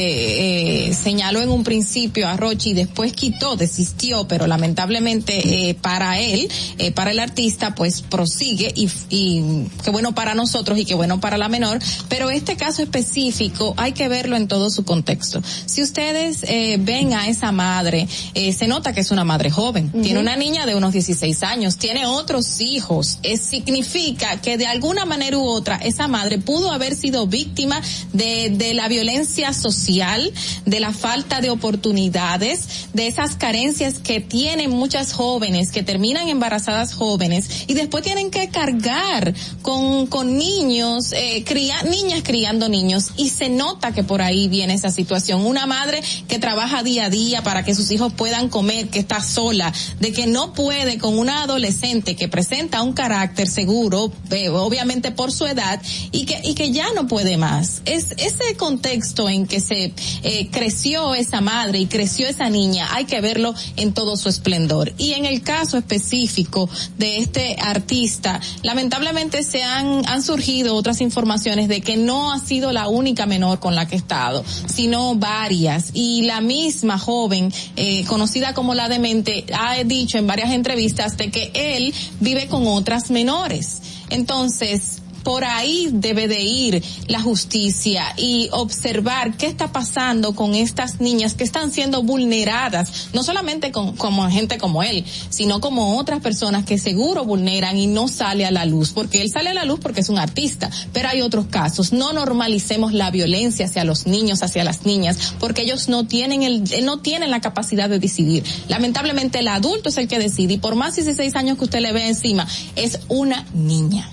eh, señaló en un principio a Rochi y después quitó, desistió, pero lamentablemente eh, para él, eh, para el artista, pues prosigue y, y qué bueno para nosotros y qué bueno para la menor, pero este caso específico hay que verlo en todo su contexto. Si ustedes eh, ven a esa madre, eh, se nota que es una madre joven, tiene una niña de unos 16 años, tiene otros hijos, significa que de alguna manera u otra esa madre pudo haber sido víctima de, la violencia social, de la falta de oportunidades, de esas carencias que tienen muchas jóvenes que terminan embarazadas jóvenes y después tienen que cargar con, niños, eh, niñas criando niños. Y se nota que por ahí viene esa situación. Una madre que trabaja día a día para que sus hijos puedan comer, que está sola, de que no puede con una adolescente que presenta un carácter seguro, eh, obviamente por su edad, y que, y que ya no puede más. Es ese contexto en que se eh, creció esa madre y creció esa niña, hay que verlo en todo su esplendor. Y en el caso específico de este artista, lamentablemente se han, han surgido otras informaciones de que no ha sido la única menor con la que ha estado, sino varias. Y la misma joven, eh, conocida como la demente, ha dicho en varias entrevistas de que él vive con otras menores. Entonces, por ahí debe de ir la justicia y observar qué está pasando con estas niñas que están siendo vulneradas, no solamente con, como gente como él, sino como otras personas que seguro vulneran y no sale a la luz, porque él sale a la luz porque es un artista, pero hay otros casos. No normalicemos la violencia hacia los niños, hacia las niñas, porque ellos no tienen el, no tienen la capacidad de decidir. Lamentablemente el adulto es el que decide y por más 16 años que usted le ve encima, es una niña.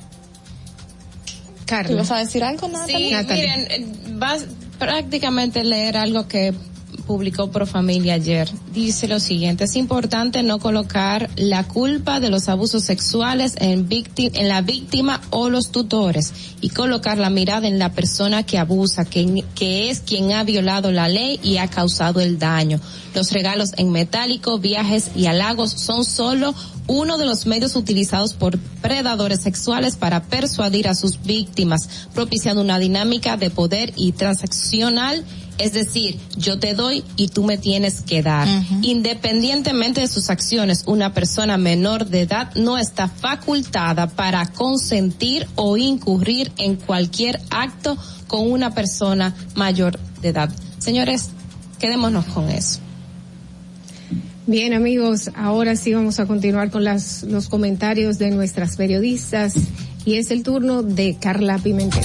Carla. ¿Tú vas a decir algo, Sí, Natalie? miren, vas prácticamente leer algo que publicó Profamilia ayer. Dice lo siguiente, es importante no colocar la culpa de los abusos sexuales en, vícti- en la víctima o los tutores y colocar la mirada en la persona que abusa, que, que es quien ha violado la ley y ha causado el daño. Los regalos en metálico, viajes y halagos son solo uno de los medios utilizados por predadores sexuales para persuadir a sus víctimas, propiciando una dinámica de poder y transaccional, es decir, yo te doy y tú me tienes que dar. Independientemente de sus acciones, una persona menor de edad no está facultada para consentir o incurrir en cualquier acto con una persona mayor de edad. Señores, quedémonos con eso. Bien amigos, ahora sí vamos a continuar con las, los comentarios de nuestras periodistas y es el turno de Carla Pimentel.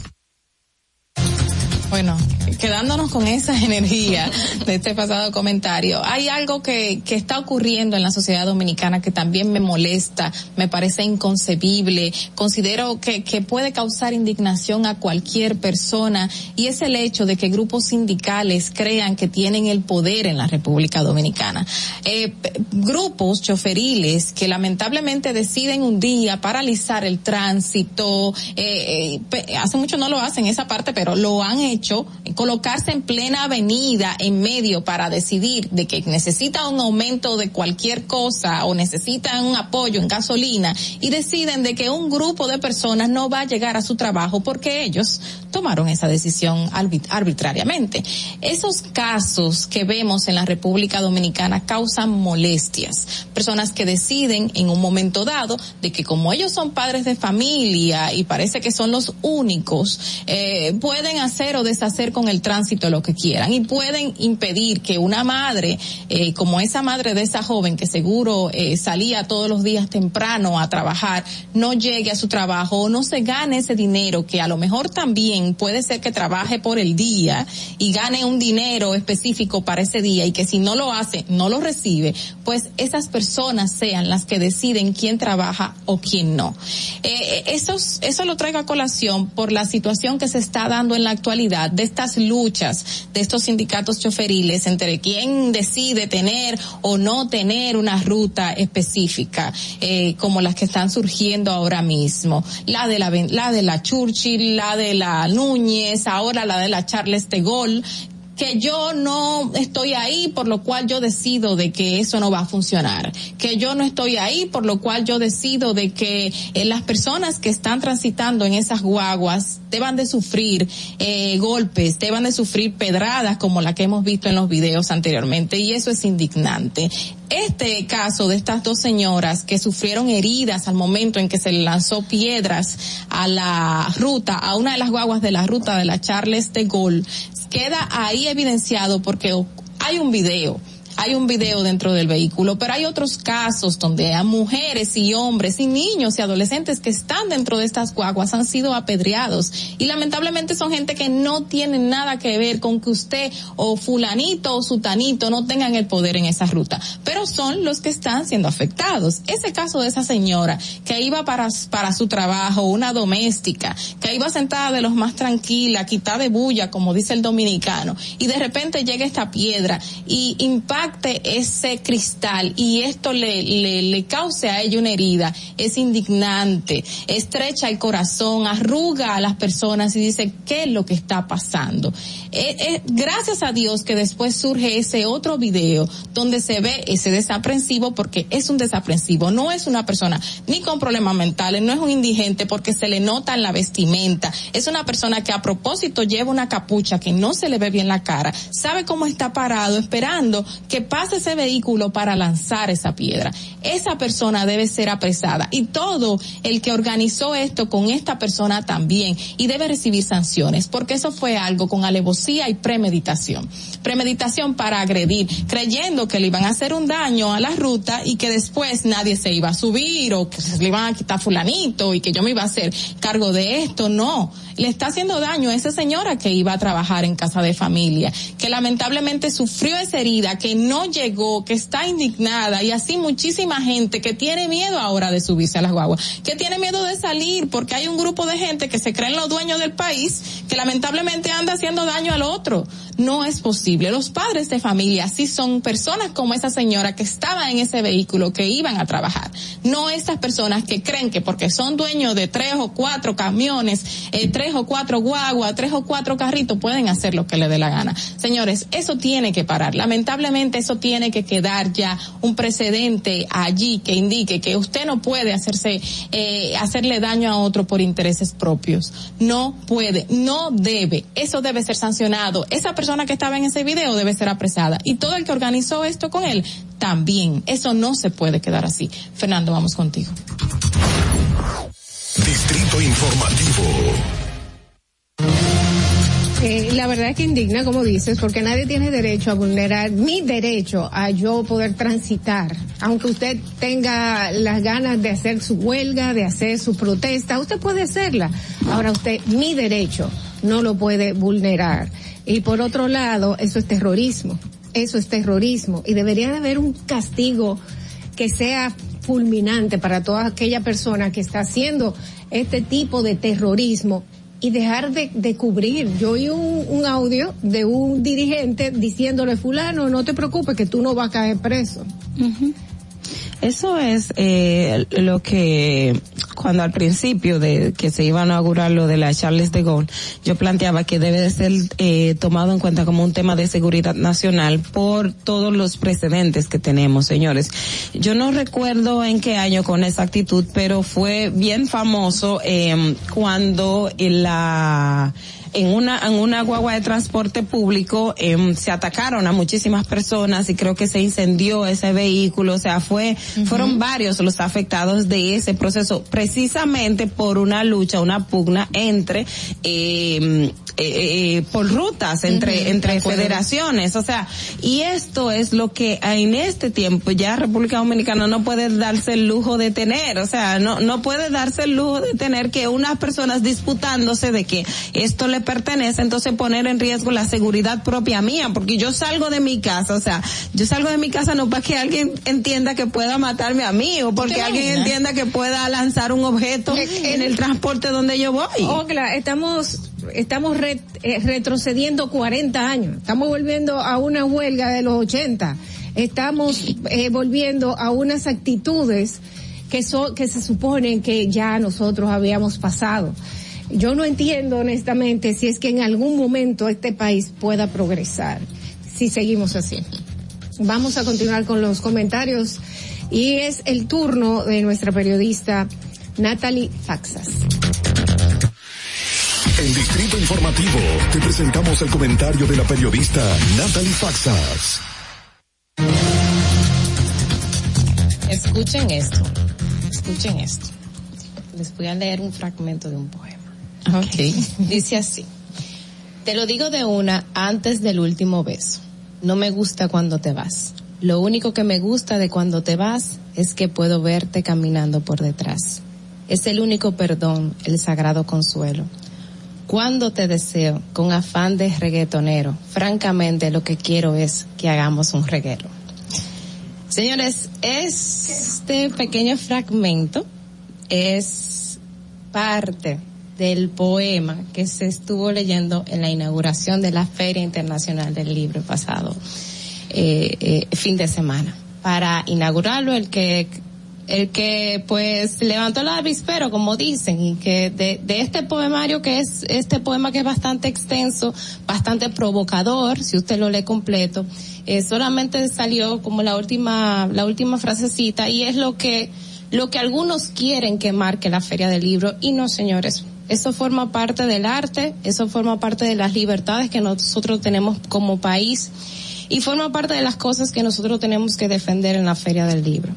Bueno, quedándonos con esa energía de este pasado comentario, hay algo que, que está ocurriendo en la sociedad dominicana que también me molesta, me parece inconcebible, considero que, que puede causar indignación a cualquier persona y es el hecho de que grupos sindicales crean que tienen el poder en la República Dominicana. Eh, grupos choferiles que lamentablemente deciden un día paralizar el tránsito, eh, eh, hace mucho no lo hacen esa parte, pero lo han hecho colocarse en plena avenida en medio para decidir de que necesita un aumento de cualquier cosa o necesitan un apoyo en gasolina y deciden de que un grupo de personas no va a llegar a su trabajo porque ellos tomaron esa decisión arbitrariamente. Esos casos que vemos en la República Dominicana causan molestias. Personas que deciden en un momento dado de que como ellos son padres de familia y parece que son los únicos, eh, pueden hacer o deshacer con el tránsito lo que quieran y pueden impedir que una madre, eh, como esa madre de esa joven que seguro eh, salía todos los días temprano a trabajar, no llegue a su trabajo o no se gane ese dinero que a lo mejor también puede ser que trabaje por el día y gane un dinero específico para ese día y que si no lo hace, no lo recibe, pues esas personas sean las que deciden quién trabaja o quién no. Eh, eso, eso lo traigo a colación por la situación que se está dando en la actualidad de estas luchas de estos sindicatos choferiles entre quién decide tener o no tener una ruta específica, eh, como las que están surgiendo ahora mismo. La de la, la de la Churchill, la de la Núñez, ahora la de la Charles de Gaulle, que yo no estoy ahí, por lo cual yo decido de que eso no va a funcionar, que yo no estoy ahí, por lo cual yo decido de que eh, las personas que están transitando en esas guaguas deban de sufrir eh, golpes, deban de sufrir pedradas como la que hemos visto en los videos anteriormente y eso es indignante. Este caso de estas dos señoras que sufrieron heridas al momento en que se lanzó piedras a la ruta, a una de las guaguas de la ruta de la Charles de Gaulle, queda ahí evidenciado porque hay un video hay un video dentro del vehículo, pero hay otros casos donde a mujeres y hombres y niños y adolescentes que están dentro de estas guaguas han sido apedreados y lamentablemente son gente que no tienen nada que ver con que usted o fulanito o sutanito no tengan el poder en esa ruta, pero son los que están siendo afectados. Ese caso de esa señora que iba para, para su trabajo, una doméstica, que iba sentada de los más tranquila, quitada de bulla, como dice el dominicano, y de repente llega esta piedra y impacta ese cristal y esto le, le, le cause a ella una herida, es indignante, estrecha el corazón, arruga a las personas y dice, ¿qué es lo que está pasando? Eh, eh, gracias a Dios que después surge ese otro video donde se ve ese desaprensivo porque es un desaprensivo, no es una persona ni con problemas mentales, no es un indigente porque se le nota en la vestimenta, es una persona que a propósito lleva una capucha que no se le ve bien la cara, sabe cómo está parado esperando que pase ese vehículo para lanzar esa piedra. Esa persona debe ser apresada y todo el que organizó esto con esta persona también y debe recibir sanciones porque eso fue algo con alevosía y premeditación. Premeditación para agredir, creyendo que le iban a hacer un daño a la ruta y que después nadie se iba a subir o que se le iban a quitar fulanito y que yo me iba a hacer cargo de esto. No, le está haciendo daño a esa señora que iba a trabajar en casa de familia, que lamentablemente sufrió esa herida, que no llegó, que está indignada y así muchísima gente que tiene miedo ahora de subirse a las guaguas, que tiene miedo de salir porque hay un grupo de gente que se creen los dueños del país que lamentablemente anda haciendo daño al otro. No es posible. Los padres de familia sí son personas como esa señora que estaba en ese vehículo, que iban a trabajar. No esas personas que creen que porque son dueños de tres o cuatro camiones, eh, tres o cuatro guaguas, tres o cuatro carritos, pueden hacer lo que le dé la gana. Señores, eso tiene que parar. Lamentablemente eso tiene que quedar ya un precedente allí que indique que usted no puede hacerse, eh, hacerle daño a otro por intereses propios. No puede, no debe. Eso debe ser sancionado. Esa persona que estaba en ese video debe ser apresada. Y todo el que organizó esto con él también. Eso no se puede quedar así. Fernando, vamos contigo. Distrito Informativo. Eh, la verdad es que indigna, como dices, porque nadie tiene derecho a vulnerar mi derecho a yo poder transitar. Aunque usted tenga las ganas de hacer su huelga, de hacer su protesta, usted puede hacerla. Ahora usted, mi derecho, no lo puede vulnerar. Y por otro lado, eso es terrorismo. Eso es terrorismo. Y debería de haber un castigo que sea fulminante para toda aquella persona que está haciendo este tipo de terrorismo y dejar de, cubrir. Yo oí un, audio de un dirigente diciéndole, fulano, no te preocupes que tú no vas a caer preso. Eso es eh, lo que cuando al principio de que se iba a inaugurar lo de la Charles de Gaulle, yo planteaba que debe de ser eh, tomado en cuenta como un tema de seguridad nacional por todos los precedentes que tenemos, señores. Yo no recuerdo en qué año con exactitud, pero fue bien famoso eh, cuando la en una en una guagua de transporte público eh, se atacaron a muchísimas personas y creo que se incendió ese vehículo, o sea, fue uh -huh. fueron varios los afectados de ese proceso precisamente por una lucha, una pugna entre eh, eh, por rutas entre uh -huh. entre federaciones, o sea, y esto es lo que en este tiempo ya República Dominicana no puede darse el lujo de tener, o sea, no no puede darse el lujo de tener que unas personas disputándose de que esto le pertenece, entonces poner en riesgo la seguridad propia mía, porque yo salgo de mi casa, o sea, yo salgo de mi casa no para que alguien entienda que pueda matarme a mí o porque alguien entienda que pueda lanzar un objeto en el transporte donde yo voy. Ogla, estamos estamos re, eh, retrocediendo 40 años, estamos volviendo a una huelga de los 80, estamos eh, volviendo a unas actitudes que, so, que se suponen que ya nosotros habíamos pasado. Yo no entiendo honestamente si es que en algún momento este país pueda progresar si seguimos así. Vamos a continuar con los comentarios y es el turno de nuestra periodista Natalie Faxas. En Distrito Informativo te presentamos el comentario de la periodista Natalie Faxas. Escuchen esto, escuchen esto. Les voy a leer un fragmento de un poema. Okay. Dice así. Te lo digo de una antes del último beso. No me gusta cuando te vas. Lo único que me gusta de cuando te vas es que puedo verte caminando por detrás. Es el único perdón, el sagrado consuelo. Cuando te deseo con afán de reggaetonero, francamente lo que quiero es que hagamos un reguero. Señores, este pequeño fragmento es parte del poema que se estuvo leyendo en la inauguración de la Feria Internacional del Libro pasado eh, eh, fin de semana. Para inaugurarlo, el que el que pues levantó el avispero, como dicen, y que de, de este poemario que es este poema que es bastante extenso, bastante provocador, si usted lo lee completo, eh, solamente salió como la última la última frasecita y es lo que lo que algunos quieren que marque la Feria del Libro y no, señores, eso forma parte del arte, eso forma parte de las libertades que nosotros tenemos como país y forma parte de las cosas que nosotros tenemos que defender en la Feria del Libro.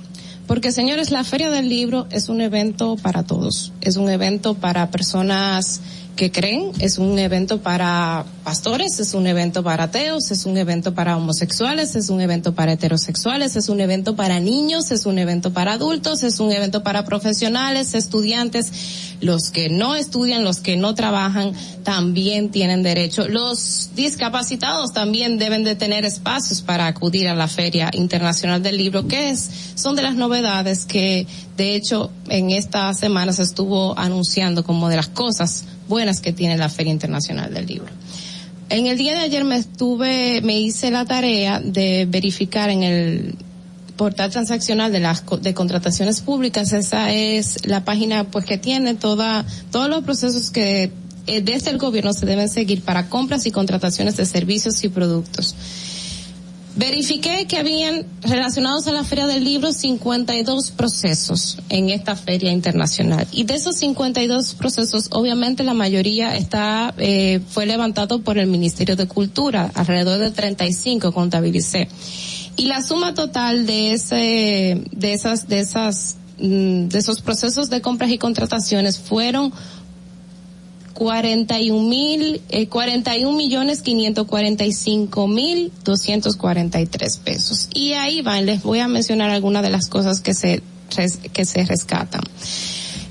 Porque señores, la Feria del Libro es un evento para todos, es un evento para personas que creen, es un evento para pastores, es un evento para ateos, es un evento para homosexuales, es un evento para heterosexuales, es un evento para niños, es un evento para adultos, es un evento para profesionales, estudiantes, los que no estudian, los que no trabajan, también tienen derecho. Los discapacitados también deben de tener espacios para acudir a la Feria Internacional del Libro, que es, son de las novedades que, de hecho, en esta semana se estuvo anunciando como de las cosas buenas que tiene la Feria Internacional del Libro. En el día de ayer me estuve, me hice la tarea de verificar en el portal transaccional de las de contrataciones públicas. Esa es la página pues que tiene toda todos los procesos que eh, desde el gobierno se deben seguir para compras y contrataciones de servicios y productos. Verifiqué que habían relacionados a la Feria del Libro 52 procesos en esta feria internacional. Y de esos 52 procesos, obviamente la mayoría está, eh, fue levantado por el Ministerio de Cultura, alrededor de 35 contabilicé. Y la suma total de ese, de esas, de esas, de esos procesos de compras y contrataciones fueron 41 mil, eh, 41 millones 545 mil 243 pesos. Y ahí van, les voy a mencionar algunas de las cosas que se, que se rescatan.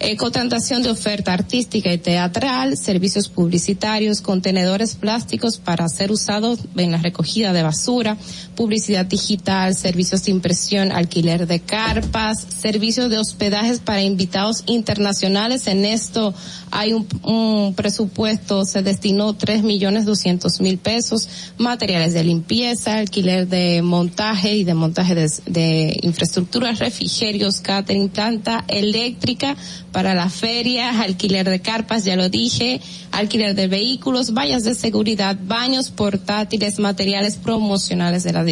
Eh, de oferta artística y teatral, servicios publicitarios, contenedores plásticos para ser usados en la recogida de basura, publicidad digital, servicios de impresión, alquiler de carpas, servicios de hospedajes para invitados internacionales. En esto hay un, un presupuesto, se destinó tres millones doscientos mil pesos, materiales de limpieza, alquiler de montaje y de montaje de, de infraestructuras, refrigerios, catering, planta eléctrica para la feria, alquiler de carpas, ya lo dije, alquiler de vehículos, vallas de seguridad, baños portátiles, materiales promocionales de las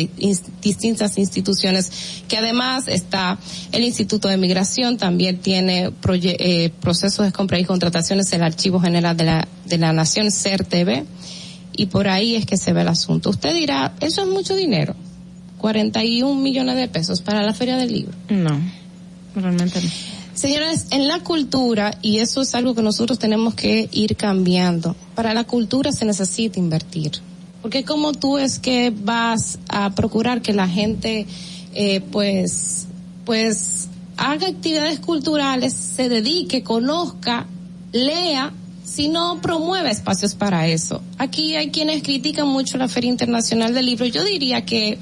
distintas instituciones, que además está el Instituto de Migración, también tiene eh, procesos de compra y contrataciones, el Archivo General de la, de la Nación, CERTV, y por ahí es que se ve el asunto. Usted dirá, eso es mucho dinero, 41 millones de pesos para la Feria del Libro. No, realmente no. Señores, en la cultura, y eso es algo que nosotros tenemos que ir cambiando, para la cultura se necesita invertir. Porque como tú es que vas a procurar que la gente, eh, pues, pues, haga actividades culturales, se dedique, conozca, lea, si no promueve espacios para eso. Aquí hay quienes critican mucho la Feria Internacional del Libro. Yo diría que,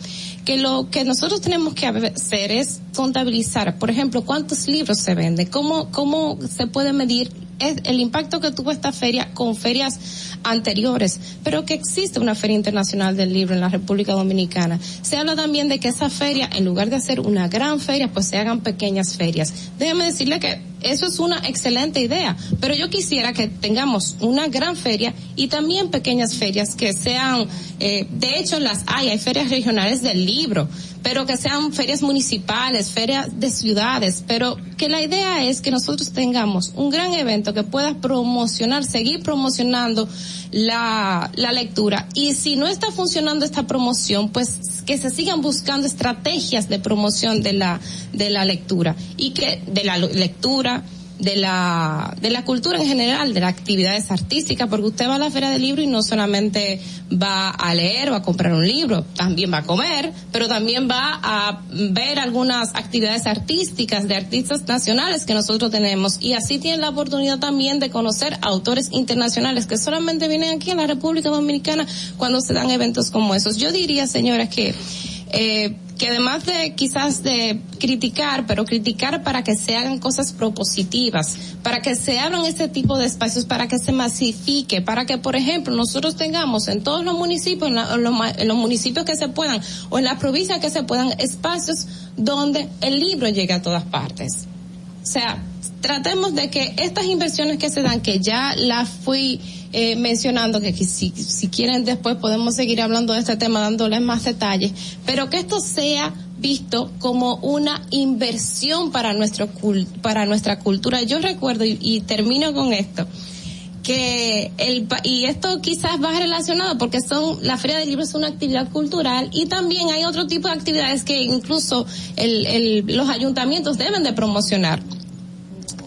que lo que nosotros tenemos que hacer es contabilizar, por ejemplo, cuántos libros se venden, cómo, cómo se puede medir el impacto que tuvo esta feria con ferias anteriores, pero que existe una feria internacional del libro en la República Dominicana. Se habla también de que esa feria, en lugar de hacer una gran feria, pues se hagan pequeñas ferias. Déjeme decirle que eso es una excelente idea, pero yo quisiera que tengamos una gran feria y también pequeñas ferias que sean, eh, de hecho las hay, hay ferias regionales del libro, pero que sean ferias municipales, ferias de ciudades, pero que la idea es que nosotros tengamos un gran evento que pueda promocionar, seguir promocionando la, la lectura. Y si no está funcionando esta promoción, pues que se sigan buscando estrategias de promoción de la, de la lectura y que, de la lectura, de la, de la cultura en general, de las actividades artísticas, porque usted va a la feria del libro y no solamente va a leer o a comprar un libro, también va a comer, pero también va a ver algunas actividades artísticas de artistas nacionales que nosotros tenemos y así tiene la oportunidad también de conocer autores internacionales que solamente vienen aquí a la República Dominicana cuando se dan eventos como esos. Yo diría, señoras, que eh, que además de quizás de criticar, pero criticar para que se hagan cosas propositivas, para que se abran este tipo de espacios, para que se masifique, para que, por ejemplo, nosotros tengamos en todos los municipios, en, la- en los, municipios que se puedan, o en la provincia que se puedan, espacios donde el libro llegue a todas partes. O sea, tratemos de que estas inversiones que se dan, que ya las fui eh, mencionando, que, si, si quieren después podemos seguir hablando de este tema dándoles más detalles, pero que esto sea visto como una inversión para nuestro para nuestra cultura. Yo recuerdo y, termino con esto que el y esto quizás va relacionado porque son la feria del libro es una actividad cultural y también hay otro tipo de actividades que incluso el, el, los ayuntamientos deben de promocionar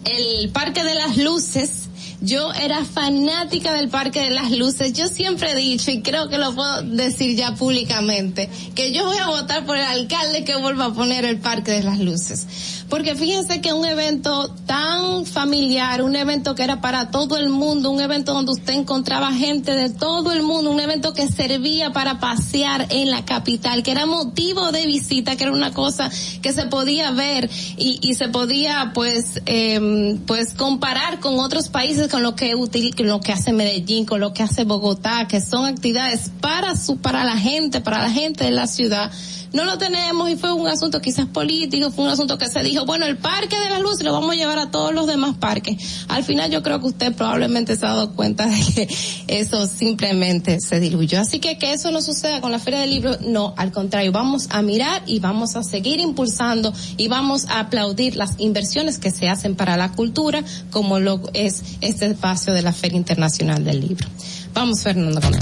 el Parque de las Luces. Yo era fanática del Parque de las Luces. Yo siempre he dicho, y creo que lo puedo decir ya públicamente, que yo voy a votar por el alcalde que vuelva a poner el Parque de las Luces. Porque fíjense que un evento tan familiar, un evento que era para todo el mundo, un evento donde usted encontraba gente de todo el mundo, un evento que servía para pasear en la capital, que era motivo de visita, que era una cosa que se podía ver y, y se podía pues eh, pues comparar con otros países con lo que con lo que hace Medellín, con lo que hace Bogotá, que son actividades para su para la gente, para la gente de la ciudad no lo tenemos y fue un asunto quizás político, fue un asunto que se dijo, bueno, el parque de la luz lo vamos a llevar a todos los demás parques. Al final yo creo que usted probablemente se ha dado cuenta de que eso simplemente se diluyó. Así que que eso no suceda con la Feria del Libro, no, al contrario, vamos a mirar y vamos a seguir impulsando y vamos a aplaudir las inversiones que se hacen para la cultura, como lo es este espacio de la Feria Internacional del Libro. Vamos, Fernando, con.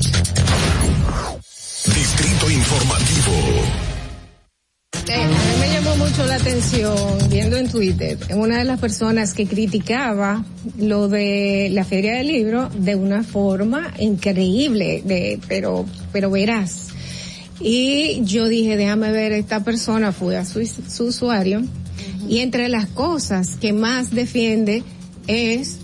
Distrito Informativo. Eh, a mí me llamó mucho la atención viendo en Twitter una de las personas que criticaba lo de la feria del libro de una forma increíble, de, pero, pero verás. Y yo dije, déjame ver, esta persona fue a su, su usuario y entre las cosas que más defiende es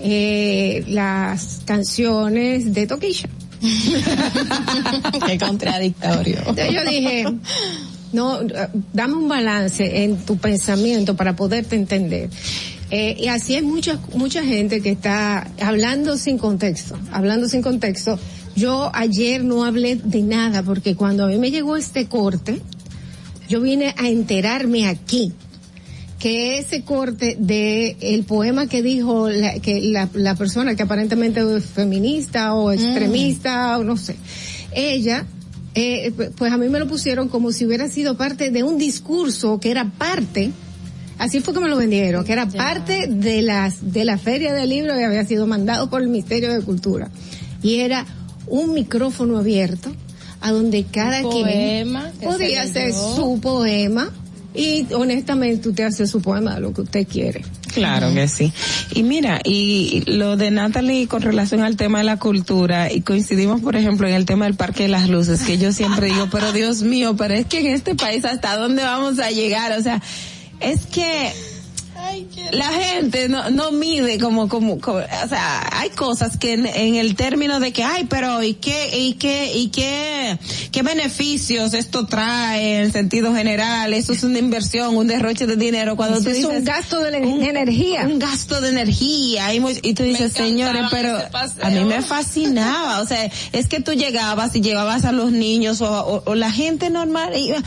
eh, las canciones de Toquilla. Qué contradictorio. Entonces yo dije, no, dame un balance en tu pensamiento para poderte entender. Eh, y así hay mucha, mucha gente que está hablando sin contexto, hablando sin contexto. Yo ayer no hablé de nada porque cuando a mí me llegó este corte, yo vine a enterarme aquí que ese corte de el poema que dijo la, que la, la persona que aparentemente es feminista o extremista o no sé, ella eh, pues a mí me lo pusieron como si hubiera sido parte de un discurso que era parte Así fue que me lo vendieron, que era parte de las de la feria del libro que había sido mandado por el Ministerio de Cultura. Y era un micrófono abierto a donde cada quien poema podía hacer su poema y honestamente usted hace su poema lo que usted quiere. Claro que sí. Y mira, y lo de Natalie con relación al tema de la cultura, y coincidimos, por ejemplo, en el tema del Parque de las Luces, que yo siempre digo, pero Dios mío, pero es que en este país hasta dónde vamos a llegar, o sea, es que la gente no, no mide como, como, como- o sea, hay cosas que en, en el término de que, ay, pero ¿y qué, y qué, y qué, qué beneficios esto trae en sentido general? Eso es una inversión, un derroche de dinero. Cuando Eso tú es dices, un gasto de energía. Un gasto de energía. Y, muy- y tú dices, señores, pero a mí me fascinaba. O sea, es que tú llegabas y llevabas a los niños o, o- o la gente normal. iba-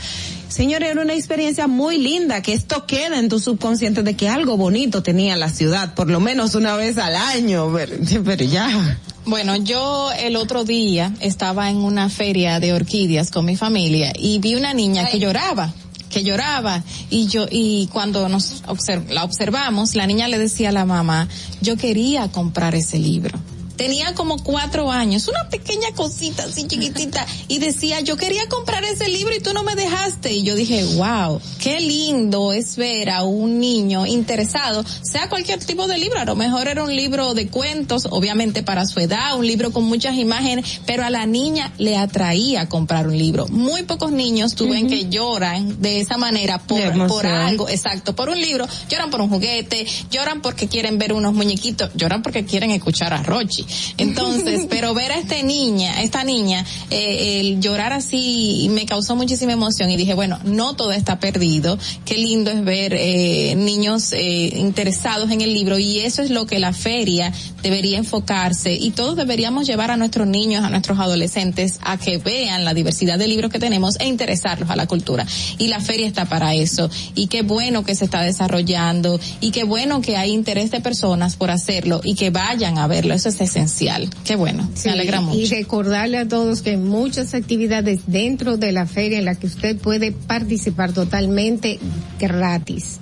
Señores, era una experiencia muy linda, que esto queda en tu subconsciente de que algo bonito tenía la ciudad, por lo menos una vez al año, pero, pero ya. Bueno, yo el otro día estaba en una feria de orquídeas con mi familia y vi una niña que lloraba que lloraba. Y yo y cuando nos observ- la observamos la niña le decía a la mamá yo quería comprar ese libro tenía como cuatro años, una pequeña cosita así chiquitita, y decía, yo quería comprar ese libro y tú no me dejaste. Y yo dije, wow, qué lindo es ver a un niño interesado, sea cualquier tipo de libro, a lo mejor era un libro de cuentos, obviamente para su edad, un libro con muchas imágenes, pero a la niña le atraía comprar un libro. Muy pocos niños tú ven que lloran de esa manera por, por algo, exacto, por un libro, lloran por un juguete, lloran porque quieren ver unos muñequitos, lloran porque quieren escuchar a Rochi. Entonces, pero ver a esta niña, esta niña, eh, el llorar así me causó muchísima emoción y dije, bueno, no todo está perdido, qué lindo es ver eh, niños eh, interesados en el libro y eso es lo que la feria debería enfocarse y todos deberíamos llevar a nuestros niños, a nuestros adolescentes a que vean la diversidad de libros que tenemos e interesarlos a la cultura. Y la feria está para eso. Y qué bueno que se está desarrollando y qué bueno que hay interés de personas por hacerlo y que vayan a verlo. Eso es esencial. Qué bueno. Sí, Me alegra mucho. Y recordarle a todos que hay muchas actividades dentro de la feria en la que usted puede participar totalmente gratis.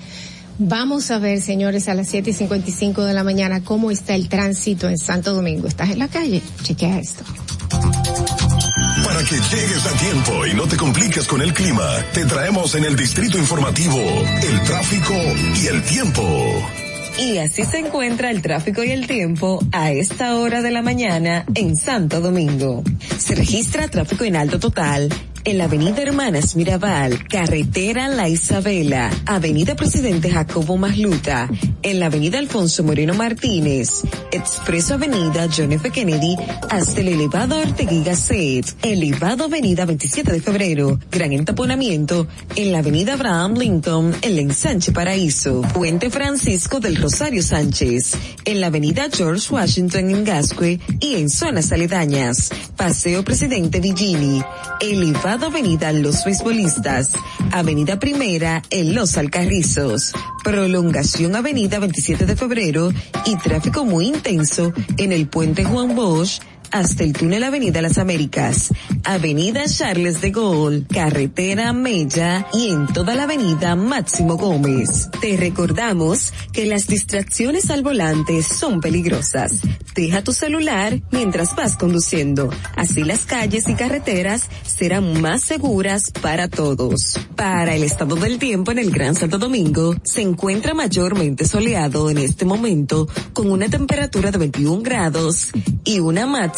Vamos a ver, señores, a las 7 y 55 de la mañana cómo está el tránsito en Santo Domingo. ¿Estás en la calle? Chequea esto. Para que llegues a tiempo y no te compliques con el clima, te traemos en el distrito informativo el tráfico y el tiempo. Y así se encuentra el tráfico y el tiempo a esta hora de la mañana en Santo Domingo. Se registra tráfico en alto total en la avenida Hermanas Mirabal, carretera La Isabela, avenida Presidente Jacobo Masluta, en la avenida Alfonso Moreno Martínez, expreso avenida John F. Kennedy, hasta el elevado Ortegui Gasset, elevado avenida 27 de febrero, gran entaponamiento en la avenida Abraham Lincoln, en la ensanche Paraíso, Puente Francisco del Rosario Sánchez, en la avenida George Washington en Gascue y en zonas aledañas, Paseo Presidente Villini, elevado avenida Los Beisbolistas, avenida Primera en Los Alcarrizos, prolongación avenida 27 de febrero y tráfico muy intenso en el puente Juan Bosch, hasta el túnel Avenida Las Américas, Avenida Charles de Gaulle, Carretera Mella y en toda la Avenida Máximo Gómez. Te recordamos que las distracciones al volante son peligrosas. Deja tu celular mientras vas conduciendo. Así las calles y carreteras serán más seguras para todos. Para el estado del tiempo en el Gran Santo Domingo, se encuentra mayormente soleado en este momento con una temperatura de 21 grados y una máxima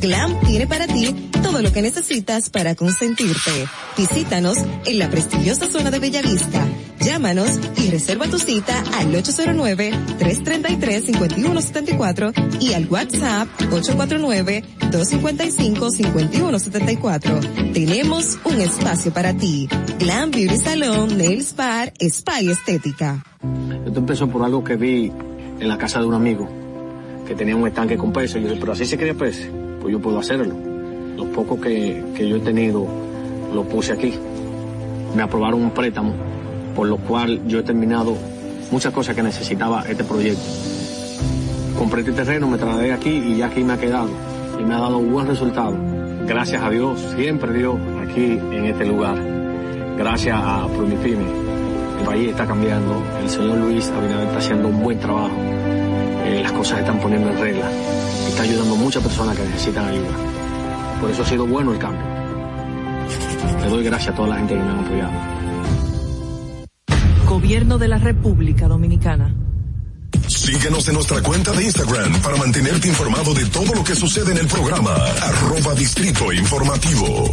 Glam tiene para ti todo lo que necesitas para consentirte. Visítanos en la prestigiosa zona de Bellavista. Llámanos y reserva tu cita al 809-333-5174 y al WhatsApp 849-255-5174. Tenemos un espacio para ti. Glam Beauty Salon, Nails Bar, Spa y Estética. Esto empezó por algo que vi en la casa de un amigo que tenía un estanque con peces. Yo dije, pero así se cría peces, pues yo puedo hacerlo. Lo poco que, que yo he tenido lo puse aquí. Me aprobaron un préstamo, por lo cual yo he terminado muchas cosas que necesitaba este proyecto. Compré este terreno, me trasladé aquí y ya aquí me ha quedado. Y me ha dado un buen resultado. Gracias a Dios, siempre Dios, aquí en este lugar. Gracias a Promifime. El país está cambiando. El señor Luis Abinader está haciendo un buen trabajo. Eh, las cosas están poniendo en regla. Está ayudando a muchas personas que necesitan ayuda. Por eso ha sido bueno el cambio. Le doy gracias a toda la gente que me ha apoyado. Gobierno de la República Dominicana. Síguenos en nuestra cuenta de Instagram para mantenerte informado de todo lo que sucede en el programa. Arroba Distrito Informativo.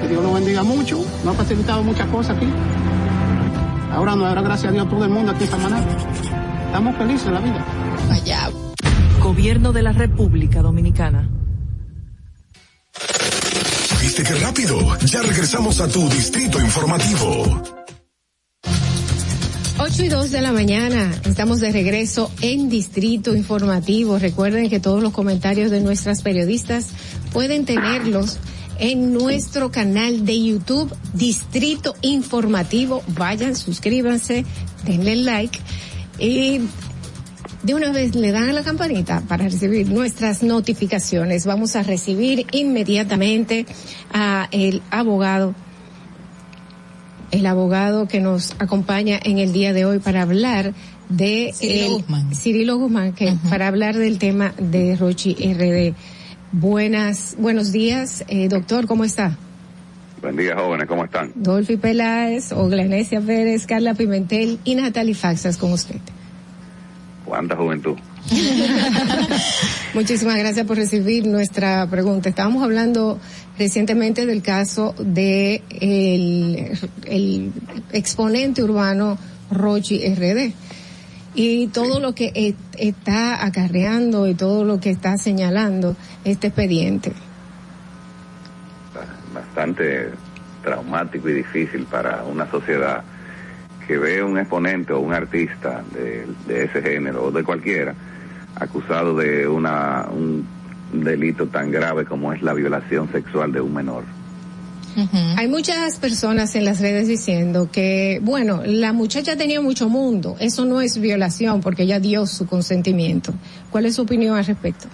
que Dios lo bendiga mucho, nos ha facilitado muchas cosas aquí. Ahora no ahora gracias a Dios todo el mundo aquí en Samaná. Estamos felices en la vida. Allá. Gobierno de la República Dominicana. ¿Viste qué rápido? Ya regresamos a tu distrito informativo. 8 y 2 de la mañana, estamos de regreso en Distrito Informativo. Recuerden que todos los comentarios de nuestras periodistas pueden tenerlos en nuestro canal de YouTube, Distrito Informativo. Vayan, suscríbanse, denle like y de una vez le dan a la campanita para recibir nuestras notificaciones. Vamos a recibir inmediatamente a el abogado el abogado que nos acompaña en el día de hoy para hablar de Cirilo el- Guzmán. Cirilo Guzmán, que para hablar del tema de Rochi RD. Buenas, buenos días, eh, doctor, ¿cómo está? Buen día, jóvenes, ¿cómo están? Dolphy Peláez, Oglanesia Pérez, Carla Pimentel y Natalie Faxas con usted. ¿Cuánta juventud? Muchísimas gracias por recibir nuestra pregunta. Estábamos hablando recientemente del caso de el, el exponente urbano Rochi RD y todo lo que e- está acarreando y todo lo que está señalando este expediente. Bastante traumático y difícil para una sociedad que ve un exponente o un artista de, de ese género o de cualquiera acusado de una un delito tan grave como es la violación sexual de un menor. Hay muchas personas en las redes diciendo que, bueno, la muchacha tenía mucho mundo, eso no es violación porque ella dio su consentimiento. ¿Cuál es su opinión al respecto?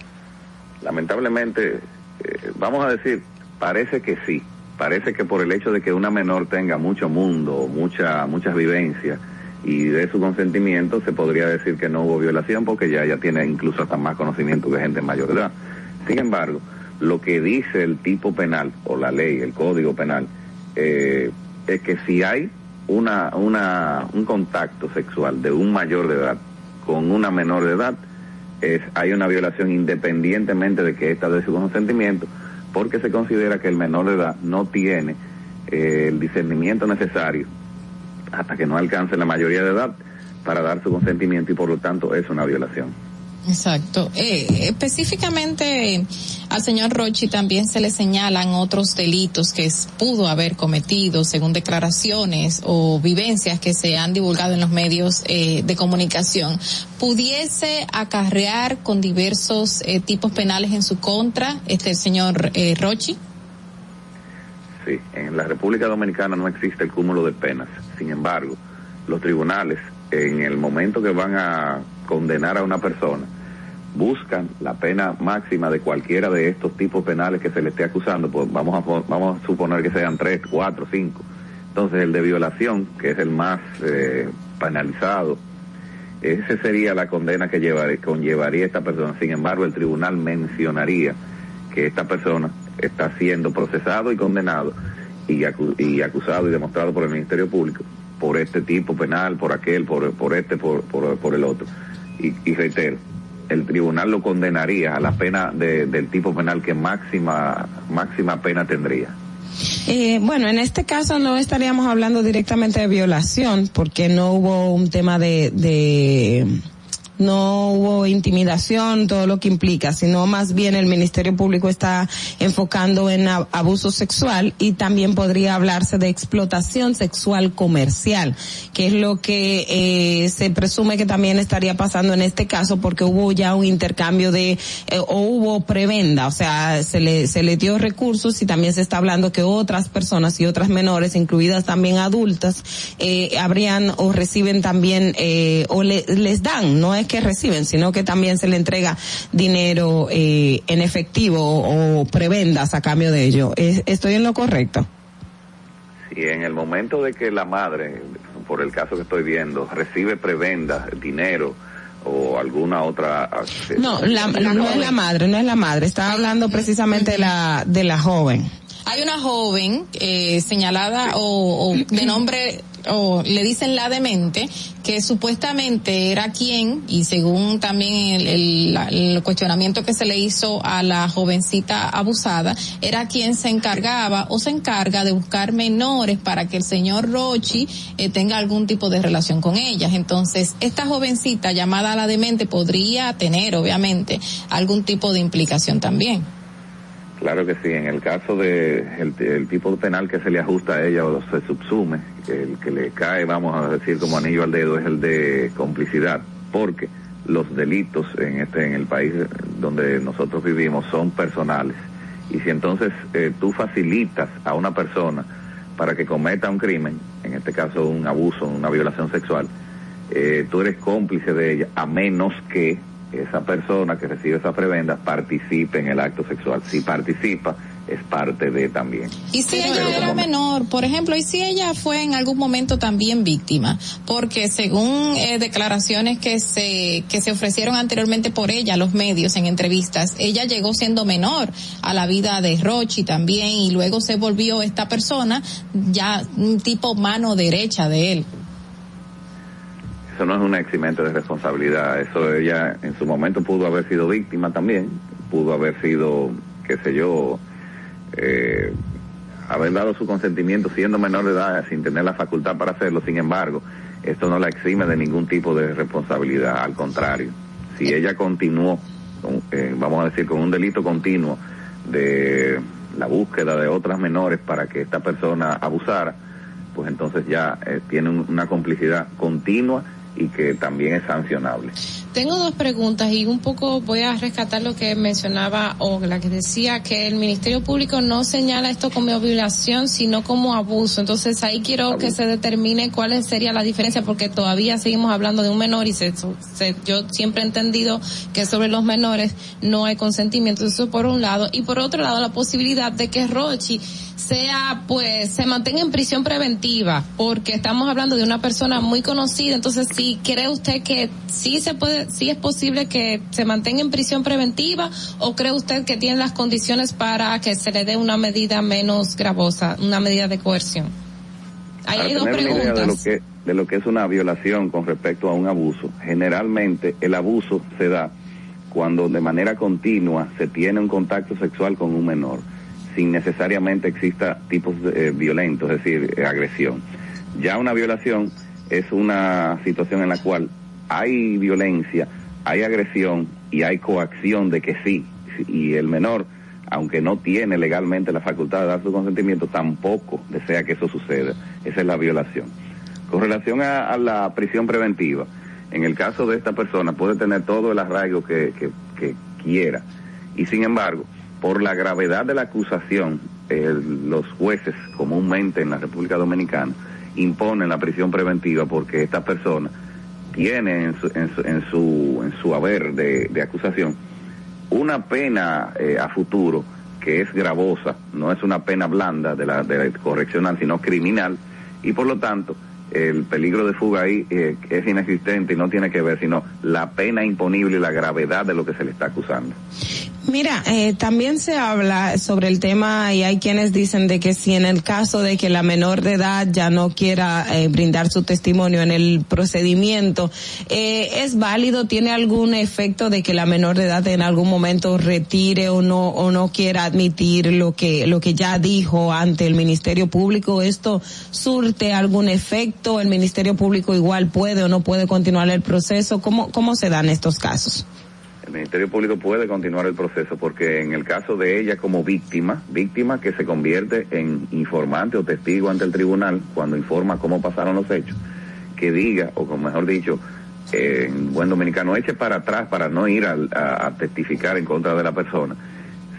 Lamentablemente, eh, vamos a decir, parece que sí. Parece que por el hecho de que una menor tenga mucho mundo, mucha, muchas vivencias y de su consentimiento, se podría decir que no hubo violación porque ya ella tiene incluso hasta más conocimiento que gente mayor de edad. Sin embargo, lo que dice el tipo penal o la ley, el código penal, eh, es que si hay una, una, un contacto sexual de un mayor de edad con una menor de edad, es, hay una violación independientemente de que ésta dé su consentimiento, porque se considera que el menor de edad no tiene eh, el discernimiento necesario hasta que no alcance la mayoría de edad para dar su consentimiento y por lo tanto es una violación. Exacto. Eh, específicamente al señor Rochi también se le señalan otros delitos que pudo haber cometido según declaraciones o vivencias que se han divulgado en los medios eh, de comunicación. ¿Pudiese acarrear con diversos eh, tipos penales en su contra este señor eh, Rochi? Sí, en la República Dominicana no existe el cúmulo de penas. Sin embargo, los tribunales, en el momento que van a condenar a una persona, buscan la pena máxima de cualquiera de estos tipos penales que se le esté acusando. Pues vamos a, vamos a suponer que sean tres, cuatro, cinco. Entonces, el de violación, que es el más eh, penalizado, esa sería la condena que llevar- conllevaría esta persona. Sin embargo, el tribunal mencionaría que esta persona está siendo procesado y condenado y, acu- y acusado y demostrado por el Ministerio Público por este tipo penal, por aquel, por, por este, por, por, por el otro. Y, y reitero, el tribunal lo condenaría a la pena de- del tipo penal que máxima, máxima pena tendría. Eh, bueno, en este caso no estaríamos hablando directamente de violación, porque no hubo un tema de, de no hubo intimidación, todo lo que implica, sino más bien el Ministerio Público está enfocando en abuso sexual y también podría hablarse de explotación sexual comercial, que es lo que eh, se presume que también estaría pasando en este caso porque hubo ya un intercambio de eh, o hubo prebenda, o sea, se le se le dio recursos y también se está hablando que otras personas y otras menores, incluidas también adultas, eh, habrían o reciben también eh, o le- les dan, no es que reciben, sino que también se le entrega dinero eh, en efectivo o prebendas a cambio de ello. ¿Es- ¿Estoy en lo correcto? Y en el momento de que la madre, por el caso que estoy viendo, recibe prebenda, dinero o alguna otra... No, la, no es la madre, no es la madre. Estaba hablando precisamente de la, de la joven. Hay una joven eh, señalada o, o de nombre o le dicen la demente, que supuestamente era quien, y según también el, el, cuestionamiento que se le hizo a la jovencita abusada, era quien se encargaba o se encarga de buscar menores para que el señor Rochi eh, tenga algún tipo de relación con ellas. Entonces, esta jovencita llamada la demente podría tener, obviamente, algún tipo de implicación también. Claro que sí, en el caso de el, el, tipo penal que se le ajusta a ella o se subsume, el que le cae, vamos a decir, como anillo al dedo, es el de complicidad, porque los delitos en este en el país donde nosotros vivimos son personales. Y si entonces eh, tú facilitas a una persona para que cometa un crimen, en este caso un abuso, una violación sexual, eh, tú eres cómplice de ella, a menos que esa persona que recibe esa prebenda participe en el acto sexual. Si participa, es parte de también. Y si ella era menor, por ejemplo, y si ella fue en algún momento también víctima, porque según eh, declaraciones que se que se ofrecieron anteriormente por ella a los medios en entrevistas, ella llegó siendo menor a la vida de Rochi también y luego se volvió esta persona ya un tipo mano derecha de él eso no es un eximente de responsabilidad, eso ella en su momento pudo haber sido víctima también, pudo haber sido, qué sé yo, eh, haber dado su consentimiento siendo menor de edad sin tener la facultad para hacerlo, sin embargo, esto no la exime de ningún tipo de responsabilidad, al contrario, si ella continuó, eh, vamos a decir, con un delito continuo de la búsqueda de otras menores para que esta persona abusara, pues entonces ya eh, tiene una complicidad continua y que también es sancionable. Tengo dos preguntas y un poco voy a rescatar lo que mencionaba Ogla, que decía que el Ministerio Público no señala esto como violación, sino como abuso. Entonces ahí quiero abuso. que se determine cuál sería la diferencia, porque todavía seguimos hablando de un menor y se, se, yo siempre he entendido que sobre los menores no hay consentimiento. Eso por un lado. Y por otro lado, la posibilidad de que Rochi sea, pues, se mantenga en prisión preventiva, porque estamos hablando de una persona muy conocida. Entonces, si cree usted que sí se puede sí es posible que se mantenga en prisión preventiva o cree usted que tiene las condiciones para que se le dé una medida menos gravosa, una medida de coerción? Ahí hay dos preguntas. de lo que de lo que es una violación con respecto a un abuso. Generalmente el abuso se da cuando de manera continua se tiene un contacto sexual con un menor, sin necesariamente exista tipos eh, violentos, es decir, eh, agresión. Ya una violación es una situación en la cual hay violencia, hay agresión y hay coacción de que sí. Y el menor, aunque no tiene legalmente la facultad de dar su consentimiento, tampoco desea que eso suceda. Esa es la violación. Con relación a, a la prisión preventiva, en el caso de esta persona puede tener todo el arraigo que, que, que quiera. Y sin embargo, por la gravedad de la acusación, los jueces comúnmente en la República Dominicana imponen la prisión preventiva porque esta persona tiene en su, en su, en su, en su haber de, de, acusación una pena eh, a futuro que es gravosa, no es una pena blanda de la, de correccional, sino criminal, y por lo tanto el peligro de fuga ahí eh, es inexistente y no tiene que ver sino la pena imponible y la gravedad de lo que se le está acusando. Mira, eh, también se habla sobre el tema y hay quienes dicen de que si en el caso de que la menor de edad ya no quiera eh, brindar su testimonio en el procedimiento, eh, ¿es válido? ¿Tiene algún efecto de que la menor de edad en algún momento retire o no o no quiera admitir lo que lo que ya dijo ante el Ministerio Público? ¿Esto surte algún efecto? ¿El Ministerio Público igual puede o no puede continuar el proceso? ¿Cómo cómo se dan estos casos? El Ministerio Público puede continuar el proceso porque en el caso de ella como víctima, víctima que se convierte en informante o testigo ante el tribunal cuando informa cómo pasaron los hechos, que diga, o como mejor dicho, eh, en buen dominicano, eche para atrás para no ir a, a, a, testificar en contra de la persona.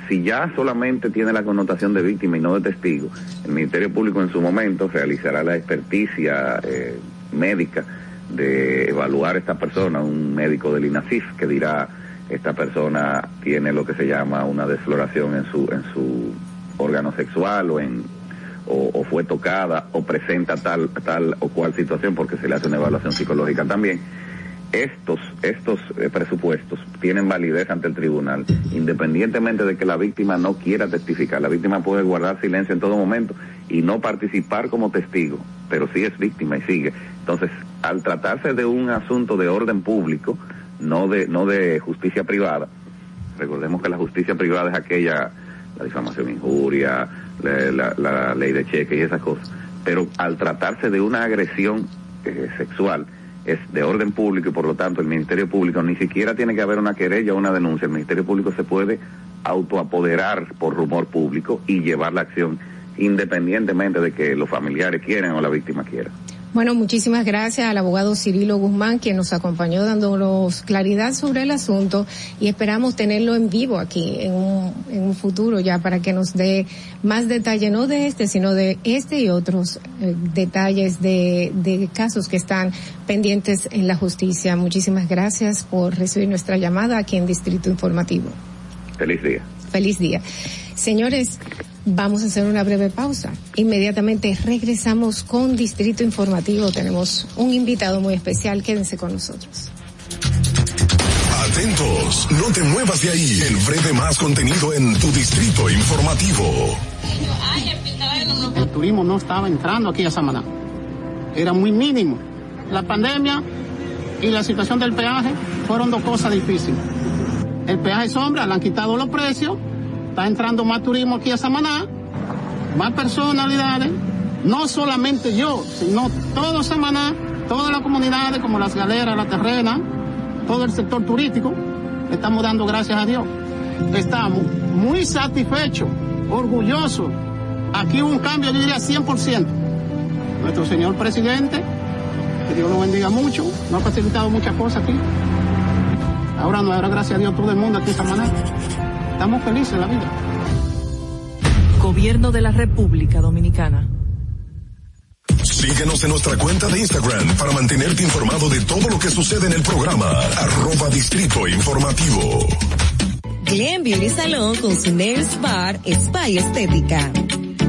Si ya solamente tiene la connotación de víctima y no de testigo, el Ministerio Público en su momento realizará la experticia eh, médica de evaluar a esta persona, un médico del INASIF que dirá esta persona tiene lo que se llama una desfloración en su en su órgano sexual o en o, fue tocada o presenta tal, tal o cual situación porque se le hace una evaluación psicológica también. Estos, estos eh, presupuestos tienen validez ante el tribunal, independientemente de que la víctima no quiera testificar. La víctima puede guardar silencio en todo momento y no participar como testigo, pero sí es víctima y sigue. Entonces, al tratarse de un asunto de orden público, no de, no de justicia privada, recordemos que la justicia privada es aquella, la difamación injuria, la, la, ley de cheque y esas cosas, pero al tratarse de una agresión eh, sexual, es de orden público y por lo tanto el Ministerio Público ni siquiera tiene que haber una querella o una denuncia. El Ministerio Público se puede autoapoderar por rumor público y llevar la acción independientemente de que los familiares quieran o la víctima quiera. Bueno, muchísimas gracias al abogado Cirilo Guzmán, quien nos acompañó dándonos claridad sobre el asunto y esperamos tenerlo en vivo aquí en un, en un futuro ya para que nos dé más detalle, no de este, sino de este y otros eh, detalles de, de casos que están pendientes en la justicia. Muchísimas gracias por recibir nuestra llamada aquí en Distrito Informativo. Feliz día. Feliz día. Señores, Vamos a hacer una breve pausa. Inmediatamente regresamos con Distrito Informativo. Tenemos un invitado muy especial. Quédense con nosotros. Atentos, no te muevas de ahí. El breve más contenido en tu Distrito Informativo. El turismo no estaba entrando aquí a Samaná. Era muy mínimo. La pandemia y la situación del peaje fueron dos cosas difíciles. El peaje sombra, le han quitado los precios está entrando más turismo aquí a Samaná, más personalidades, no solamente yo, sino todo Samaná, todas las comunidades como las galeras, la terrena, todo el sector turístico, estamos dando gracias a Dios. Estamos muy satisfechos, orgullosos. Aquí hubo un cambio, yo diría 100%. Nuestro señor presidente, que Dios lo bendiga mucho, nos ha facilitado muchas cosas aquí. Ahora no, ahora gracias a Dios todo el mundo aquí en Samaná. Estamos felices en la vida. Gobierno de la República Dominicana. Síguenos en nuestra cuenta de Instagram para mantenerte informado de todo lo que sucede en el programa. Arroba Distrito Informativo. Glen Beauty Salón con su Nails Bar Spa y Estética.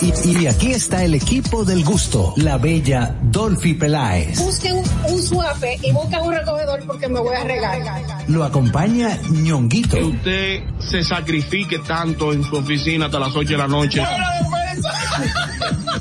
Y, y, aquí está el equipo del gusto, la bella Dolphy Peláez. Busquen un, un suape y busquen un recogedor porque me voy a regar. Lo acompaña ñonguito. Que usted se sacrifique tanto en su oficina hasta las 8 de la noche.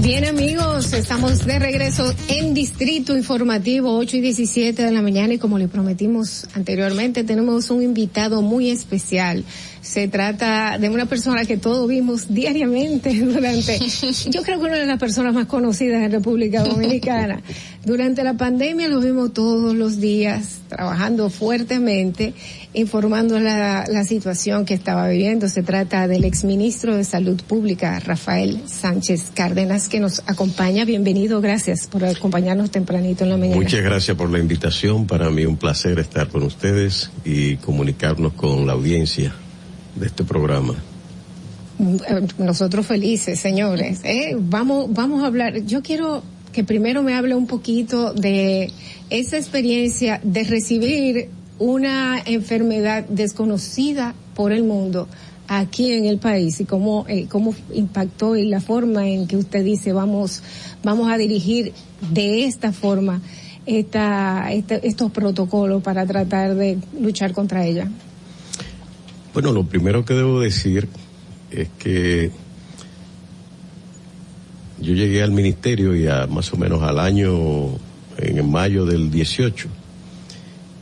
Bien amigos, estamos de regreso en Distrito Informativo 8 y 17 de la mañana y como le prometimos anteriormente tenemos un invitado muy especial. Se trata de una persona que todos vimos diariamente durante, yo creo que una de las personas más conocidas en República Dominicana. Durante la pandemia lo vimos todos los días trabajando fuertemente, informando la, la situación que estaba viviendo. Se trata del exministro de Salud Pública, Rafael Sánchez Cárdenas, que nos acompaña. Bienvenido, gracias por acompañarnos tempranito en la mañana. Muchas gracias por la invitación. Para mí un placer estar con ustedes y comunicarnos con la audiencia de este programa. Nosotros felices, señores. ¿eh? Vamos, vamos a hablar. Yo quiero que primero me hable un poquito de esa experiencia de recibir una enfermedad desconocida por el mundo aquí en el país y cómo, eh, cómo impactó y la forma en que usted dice vamos, vamos a dirigir de esta forma esta, esta, estos protocolos para tratar de luchar contra ella. Bueno, lo primero que debo decir es que yo llegué al ministerio ya más o menos al año, en mayo del 18,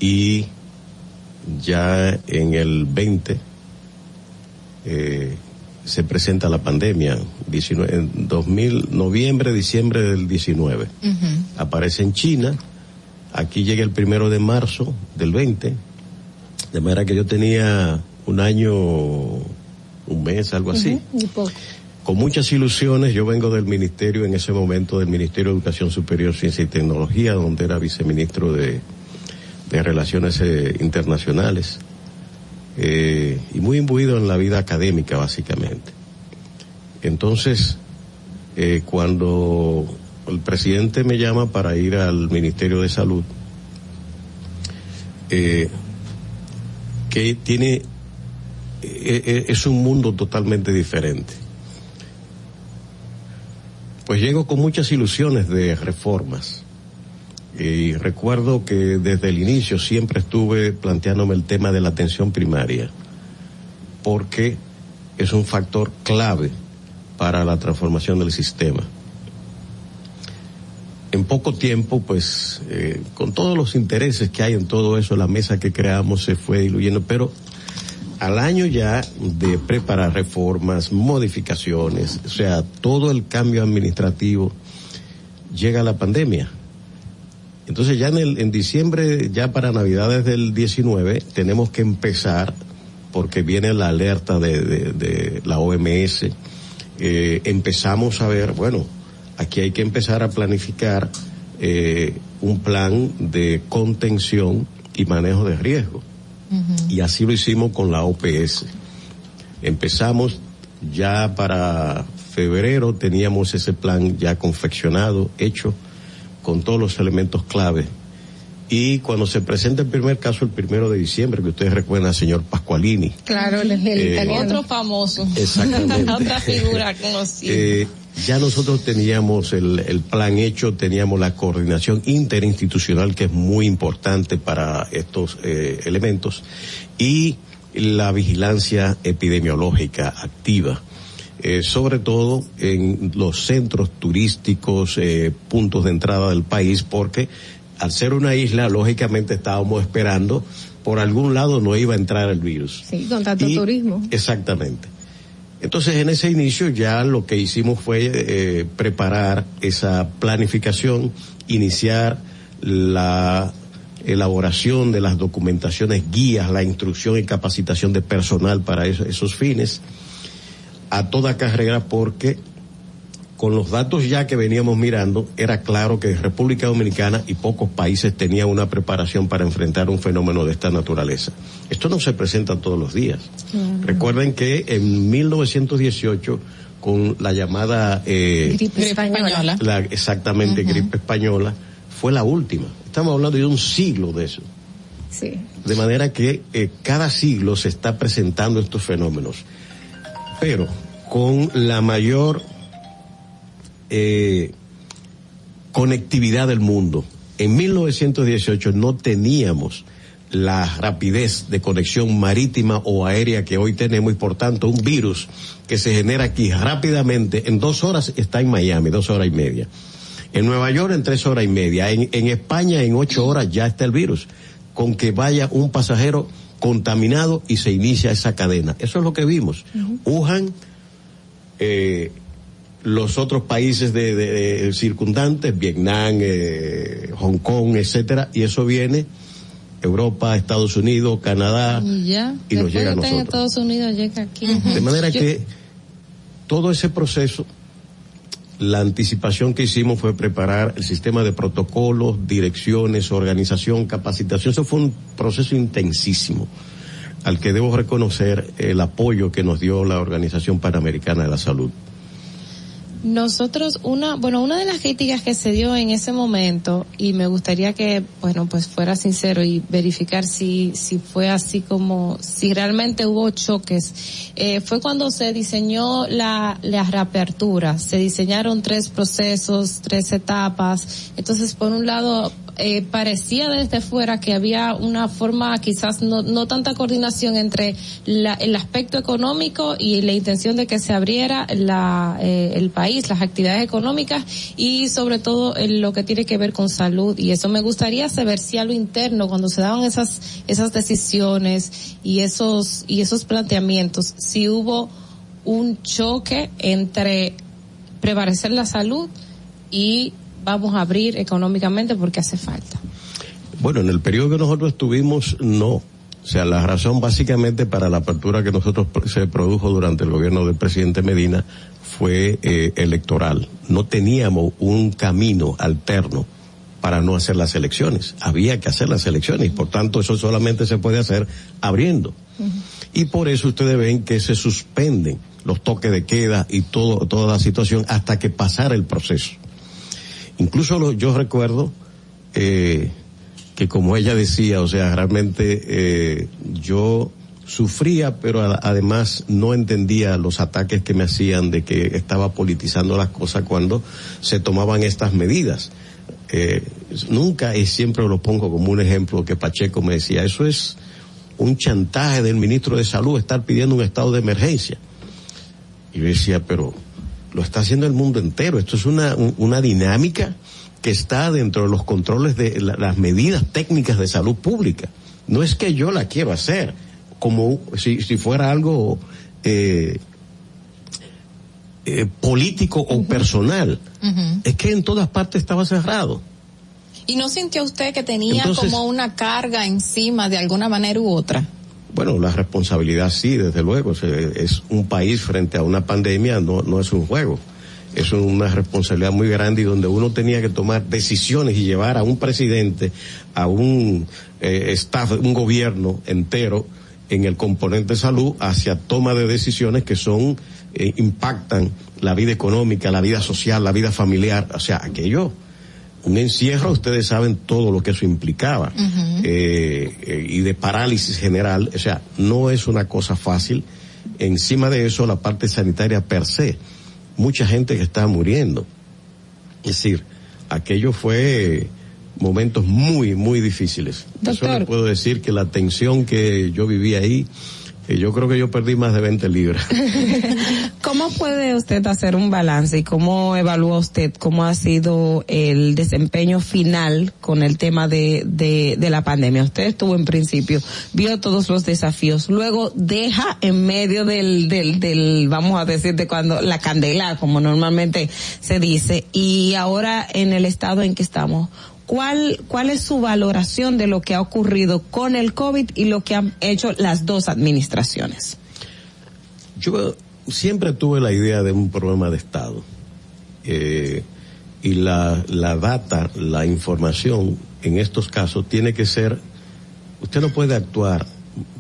y ya en el 20 eh, se presenta la pandemia, 19, en 2000, noviembre, diciembre del 19. Uh -huh. Aparece en China, aquí llega el primero de marzo del 20, de manera que yo tenía un año, un mes, algo así. Uh -huh. Con muchas ilusiones, yo vengo del ministerio, en ese momento del Ministerio de Educación Superior, Ciencia y Tecnología, donde era viceministro de, de Relaciones eh, Internacionales, eh, y muy imbuido en la vida académica, básicamente. Entonces, eh, cuando el presidente me llama para ir al Ministerio de Salud, eh, que tiene, es un mundo totalmente diferente. Pues llego con muchas ilusiones de reformas. Y recuerdo que desde el inicio siempre estuve planteándome el tema de la atención primaria, porque es un factor clave para la transformación del sistema. En poco tiempo, pues, eh, con todos los intereses que hay en todo eso, la mesa que creamos se fue diluyendo, pero al año ya de preparar reformas, modificaciones, o sea, todo el cambio administrativo, llega la pandemia. Entonces ya en, el, en diciembre, ya para Navidades del 19, tenemos que empezar, porque viene la alerta de, la OMS, eh, empezamos a ver, bueno, aquí hay que empezar a planificar eh, un plan de contención y manejo de riesgo. Uh -huh. Y así lo hicimos con la OPS. Empezamos ya para febrero, teníamos ese plan ya confeccionado, hecho, con todos los elementos clave. Y cuando se presenta el primer caso, el primero de diciembre, que ustedes recuerdan al señor Pascualini. Claro, el, el eh, italiano. Otro famoso. Exactamente. Otra figura conocida. Eh, ya nosotros teníamos el, el, plan hecho, teníamos la coordinación interinstitucional que es muy importante para estos eh, elementos y la vigilancia epidemiológica activa. Eh, sobre todo en los centros turísticos, eh, puntos de entrada del país, porque al ser una isla, lógicamente estábamos esperando, por algún lado no iba a entrar el virus. Sí, con tanto y, turismo. Exactamente. Entonces, en ese inicio ya lo que hicimos fue eh, preparar esa planificación, iniciar la elaboración de las documentaciones, guías, la instrucción y capacitación de personal para eso, esos fines, a toda carrera porque con los datos ya que veníamos mirando, era claro que República Dominicana y pocos países tenían una preparación para enfrentar un fenómeno de esta naturaleza. Esto no se presenta todos los días. Recuerden que en 1918, con la llamada... Eh, Gripe española. la, exactamente, gripe española, fue la última. Estamos hablando de un siglo de eso. Sí. De manera que eh, cada siglo se está presentando estos fenómenos. Pero con la mayor eh, conectividad del mundo. En 1918 no teníamos la rapidez de conexión marítima o aérea que hoy tenemos y por tanto un virus que se genera aquí rápidamente en dos horas está en Miami, dos horas y media. En Nueva York en tres horas y media. En, en España en ocho horas ya está el virus. Con que vaya un pasajero contaminado y se inicia esa cadena. Eso es lo que vimos. Wuhan, eh, los otros países de, de- de circundantes, Vietnam, eh, Hong Kong, etcétera, y eso viene Europa, Estados Unidos, Canadá, Y ya. y nos llega a nosotros. Estados Unidos llega aquí. De manera Yo- que todo ese proceso, la anticipación que hicimos fue preparar el sistema de protocolos, direcciones, organización, capacitación. Eso fue un proceso intensísimo al que debo reconocer el apoyo que nos dio la Organización Panamericana de la Salud. Nosotros, una, bueno, una de las críticas que se dio en ese momento, y me gustaría que, bueno, pues fuera sincero y verificar si, si fue así como, si realmente hubo choques, eh, fue cuando se diseñó la, la reapertura. Se diseñaron tres procesos, tres etapas. Entonces, por un lado, eh, parecía desde fuera que había una forma quizás no, no tanta coordinación entre la- el aspecto económico y la intención de que se abriera la, eh, el país, las actividades económicas y sobre todo en lo que tiene que ver con salud. Y eso me gustaría saber si a lo interno, cuando se daban esas, esas decisiones y esos, y esos planteamientos, si hubo un choque entre prevalecer la salud y vamos a abrir económicamente porque hace falta. Bueno, en el periodo que nosotros estuvimos, no. O sea, la razón básicamente para la apertura que nosotros se produjo durante el gobierno del presidente Medina fue eh, electoral. No teníamos un camino alterno para no hacer las elecciones. Había que hacer las elecciones y por tanto eso solamente se puede hacer abriendo. Y por eso ustedes ven que se suspenden los toques de queda y todo, toda la situación hasta que pasara el proceso. Incluso lo- yo recuerdo eh, que como ella decía, o sea, realmente eh, yo sufría, pero además no entendía los ataques que me hacían de que estaba politizando las cosas cuando se tomaban estas medidas. Eh, nunca y siempre lo pongo como un ejemplo que Pacheco me decía, eso es un chantaje del ministro de Salud estar pidiendo un estado de emergencia. Y yo decía, pero lo está haciendo el mundo entero. Esto es una, un- una dinámica que está dentro de los controles de la- las medidas técnicas de salud pública. No es que yo la quiero hacer como si, si fuera algo eh, eh, político o personal. Es que en todas partes estaba cerrado. ¿Y no sintió usted que tenía Entonces- como una carga encima de alguna manera u otra? Bueno, la responsabilidad sí, desde luego. Es un país frente a una pandemia, no, no es un juego. Es una responsabilidad muy grande y donde uno tenía que tomar decisiones y llevar a un presidente, a un eh, staff, un gobierno entero en el componente salud hacia toma de decisiones que son, eh, impactan la vida económica, la vida social, la vida familiar. O sea, aquello, un encierro, ustedes saben todo lo que eso implicaba eh, eh, y de parálisis general, o sea, no es una cosa fácil. Encima de eso, la parte sanitaria per se, mucha gente que está muriendo. Es decir, aquello fue momentos muy, muy difíciles. Eso Doctor. le puedo decir que la tensión que yo viví ahí, eh, yo creo que yo perdí más de 20 libras. ¿Cómo puede usted hacer un balance y cómo evalúa usted cómo ha sido el desempeño final con el tema de, de, de la pandemia? Usted estuvo en principio, vio todos los desafíos, luego deja en medio del, del, del, vamos a decir, de cuando, la candela, como normalmente se dice, y ahora en el estado en que estamos. ¿Cuál, ¿Cuál es su valoración de lo que ha ocurrido con el COVID y lo que han hecho las dos administraciones? Yo siempre tuve la idea de un problema de Estado. eh, y la, la data, la información en estos casos tiene que ser, usted no puede actuar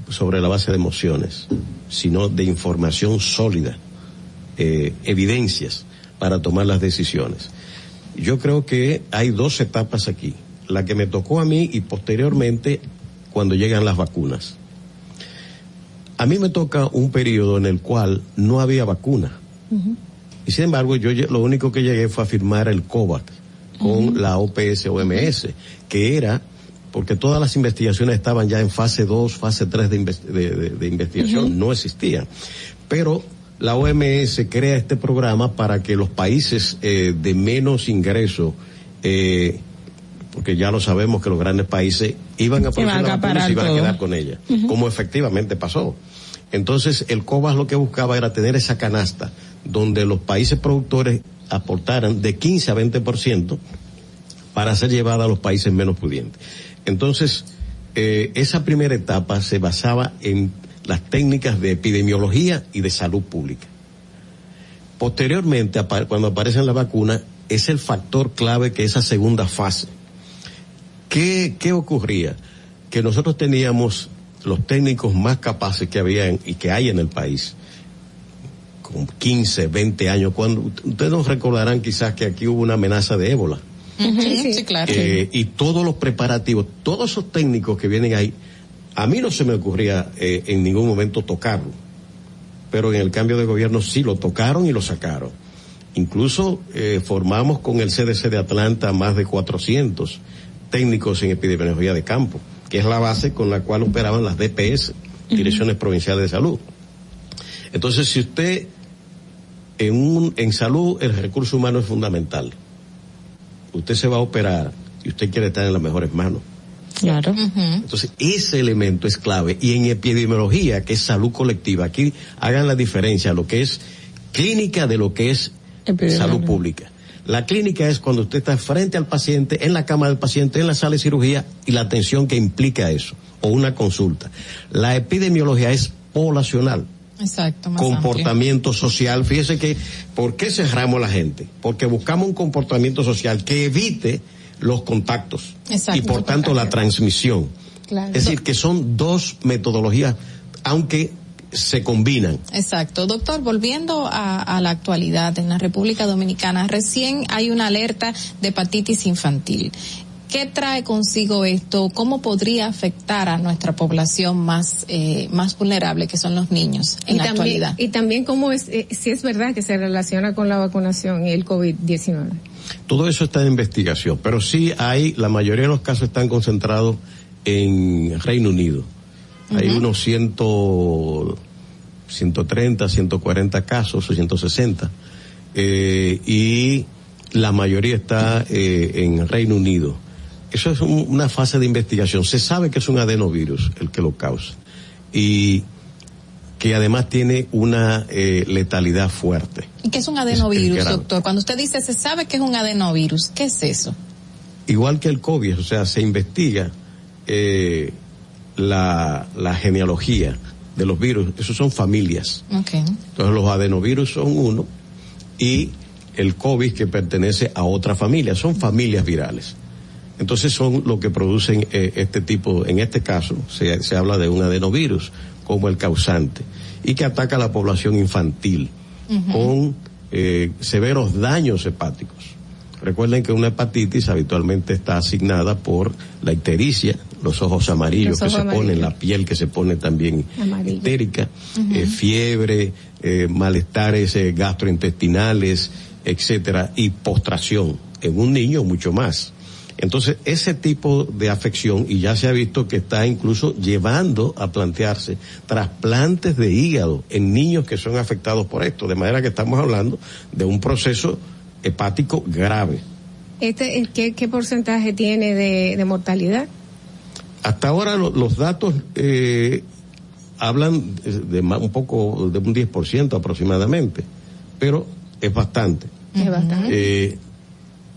sobre la base de emociones, sino de información sólida, eh, evidencias para tomar las decisiones. Yo creo que hay dos etapas aquí, la que me tocó a mí y posteriormente cuando llegan las vacunas. A mí me toca un periodo en el cual no había vacuna. Y sin embargo, yo lo único que llegué fue a firmar el COVAC con la OPS OMS, que era porque todas las investigaciones estaban ya en fase 2, fase 3 de, inves- de- de- de investigación, no existían. Pero la OMS crea este programa para que los países eh, de menos ingreso, eh, porque ya lo sabemos que los grandes países iban a producir la vacuna y iban a quedar con ella, como efectivamente pasó. Entonces, el COVAS lo que buscaba era tener esa canasta donde los países productores aportaran de 15 a 20% para ser llevada a los países menos pudientes. Entonces, eh, esa primera etapa se basaba en las técnicas de epidemiología y de salud pública. Posteriormente, cuando aparecen las vacunas, es el factor clave que esa segunda fase. ¿Qué, qué ocurría? Que nosotros teníamos los técnicos más capaces que había y que hay en el país, con 15, 20 años, cuando ustedes nos recordarán quizás que aquí hubo una amenaza de ébola. Ujú, sí, claro. Eh, y todos los preparativos, todos esos técnicos que vienen ahí, a mí no se me ocurría eh, en ningún momento tocarlo, pero en el cambio de gobierno sí lo tocaron y lo sacaron. Incluso eh, formamos con el CDC de Atlanta más de 400 técnicos en epidemiología de campo, que es la base con la cual operaban las DPS, Direcciones Provinciales de Salud. Entonces, si usted en, un, en salud el recurso humano es fundamental, usted se va a operar y usted quiere estar en las mejores manos. Claro. Entonces, ese elemento es clave. Y en epidemiología, que es salud colectiva, aquí hagan la diferencia, lo que es clínica de lo que es salud pública. La clínica es cuando usted está frente al paciente, en la cama del paciente, en la sala de cirugía y la atención que implica eso, o una consulta. La epidemiología es poblacional Exacto, más comportamiento social. Fíjese que, ¿por qué cerramos la gente? Porque buscamos un comportamiento social que evite los contactos Exacto. y por tanto la transmisión. Claro. Es decir, que son dos metodologías, aunque se combinan. Exacto. Doctor, volviendo a, a la actualidad en la República Dominicana, recién hay una alerta de hepatitis infantil. ¿Qué trae consigo esto? ¿Cómo podría afectar a nuestra población más, eh, más vulnerable, que son los niños en y la también, actualidad? Y también cómo es, eh, si es verdad que se relaciona con la vacunación y el COVID-19. Todo eso está en investigación, pero sí hay, la mayoría de los casos están concentrados en Reino Unido. Hay unos ciento, 130, 140 casos o 160, eh, y la mayoría está eh, en Reino Unido. Eso es un- una fase de investigación. Se sabe que es un adenovirus el que lo causa y que además tiene una eh, letalidad fuerte. ¿Y qué es un adenovirus, doctor? Cuando usted dice se sabe que es un adenovirus, ¿qué es eso? igual que el COVID, o sea, se investiga eh, la, la genealogía de los virus, esos son familias. Okay. Entonces los adenovirus son uno y el COVID que pertenece a otra familia, son familias virales. Entonces son lo que producen eh, este tipo, en este caso se, se habla de un adenovirus como el causante y que ataca a la población infantil con eh, severos daños hepáticos. Recuerden que una hepatitis habitualmente está asignada por la ictericia, los ojos amarillos Los que se ponen, la piel que se pone también Amarillo. histérica, eh, fiebre, eh, malestares eh, gastrointestinales, etcétera, y postración. En un niño mucho más. Entonces, ese tipo de afección, y ya se ha visto que está incluso llevando a plantearse trasplantes de hígado en niños que son afectados por esto, de manera que estamos hablando de un proceso hepático grave. Este, ¿qué, ¿Qué porcentaje tiene de, de mortalidad? Hasta ahora lo- los datos eh, hablan de, un poco de un 10% aproximadamente, pero es bastante. Es bastante. Eh,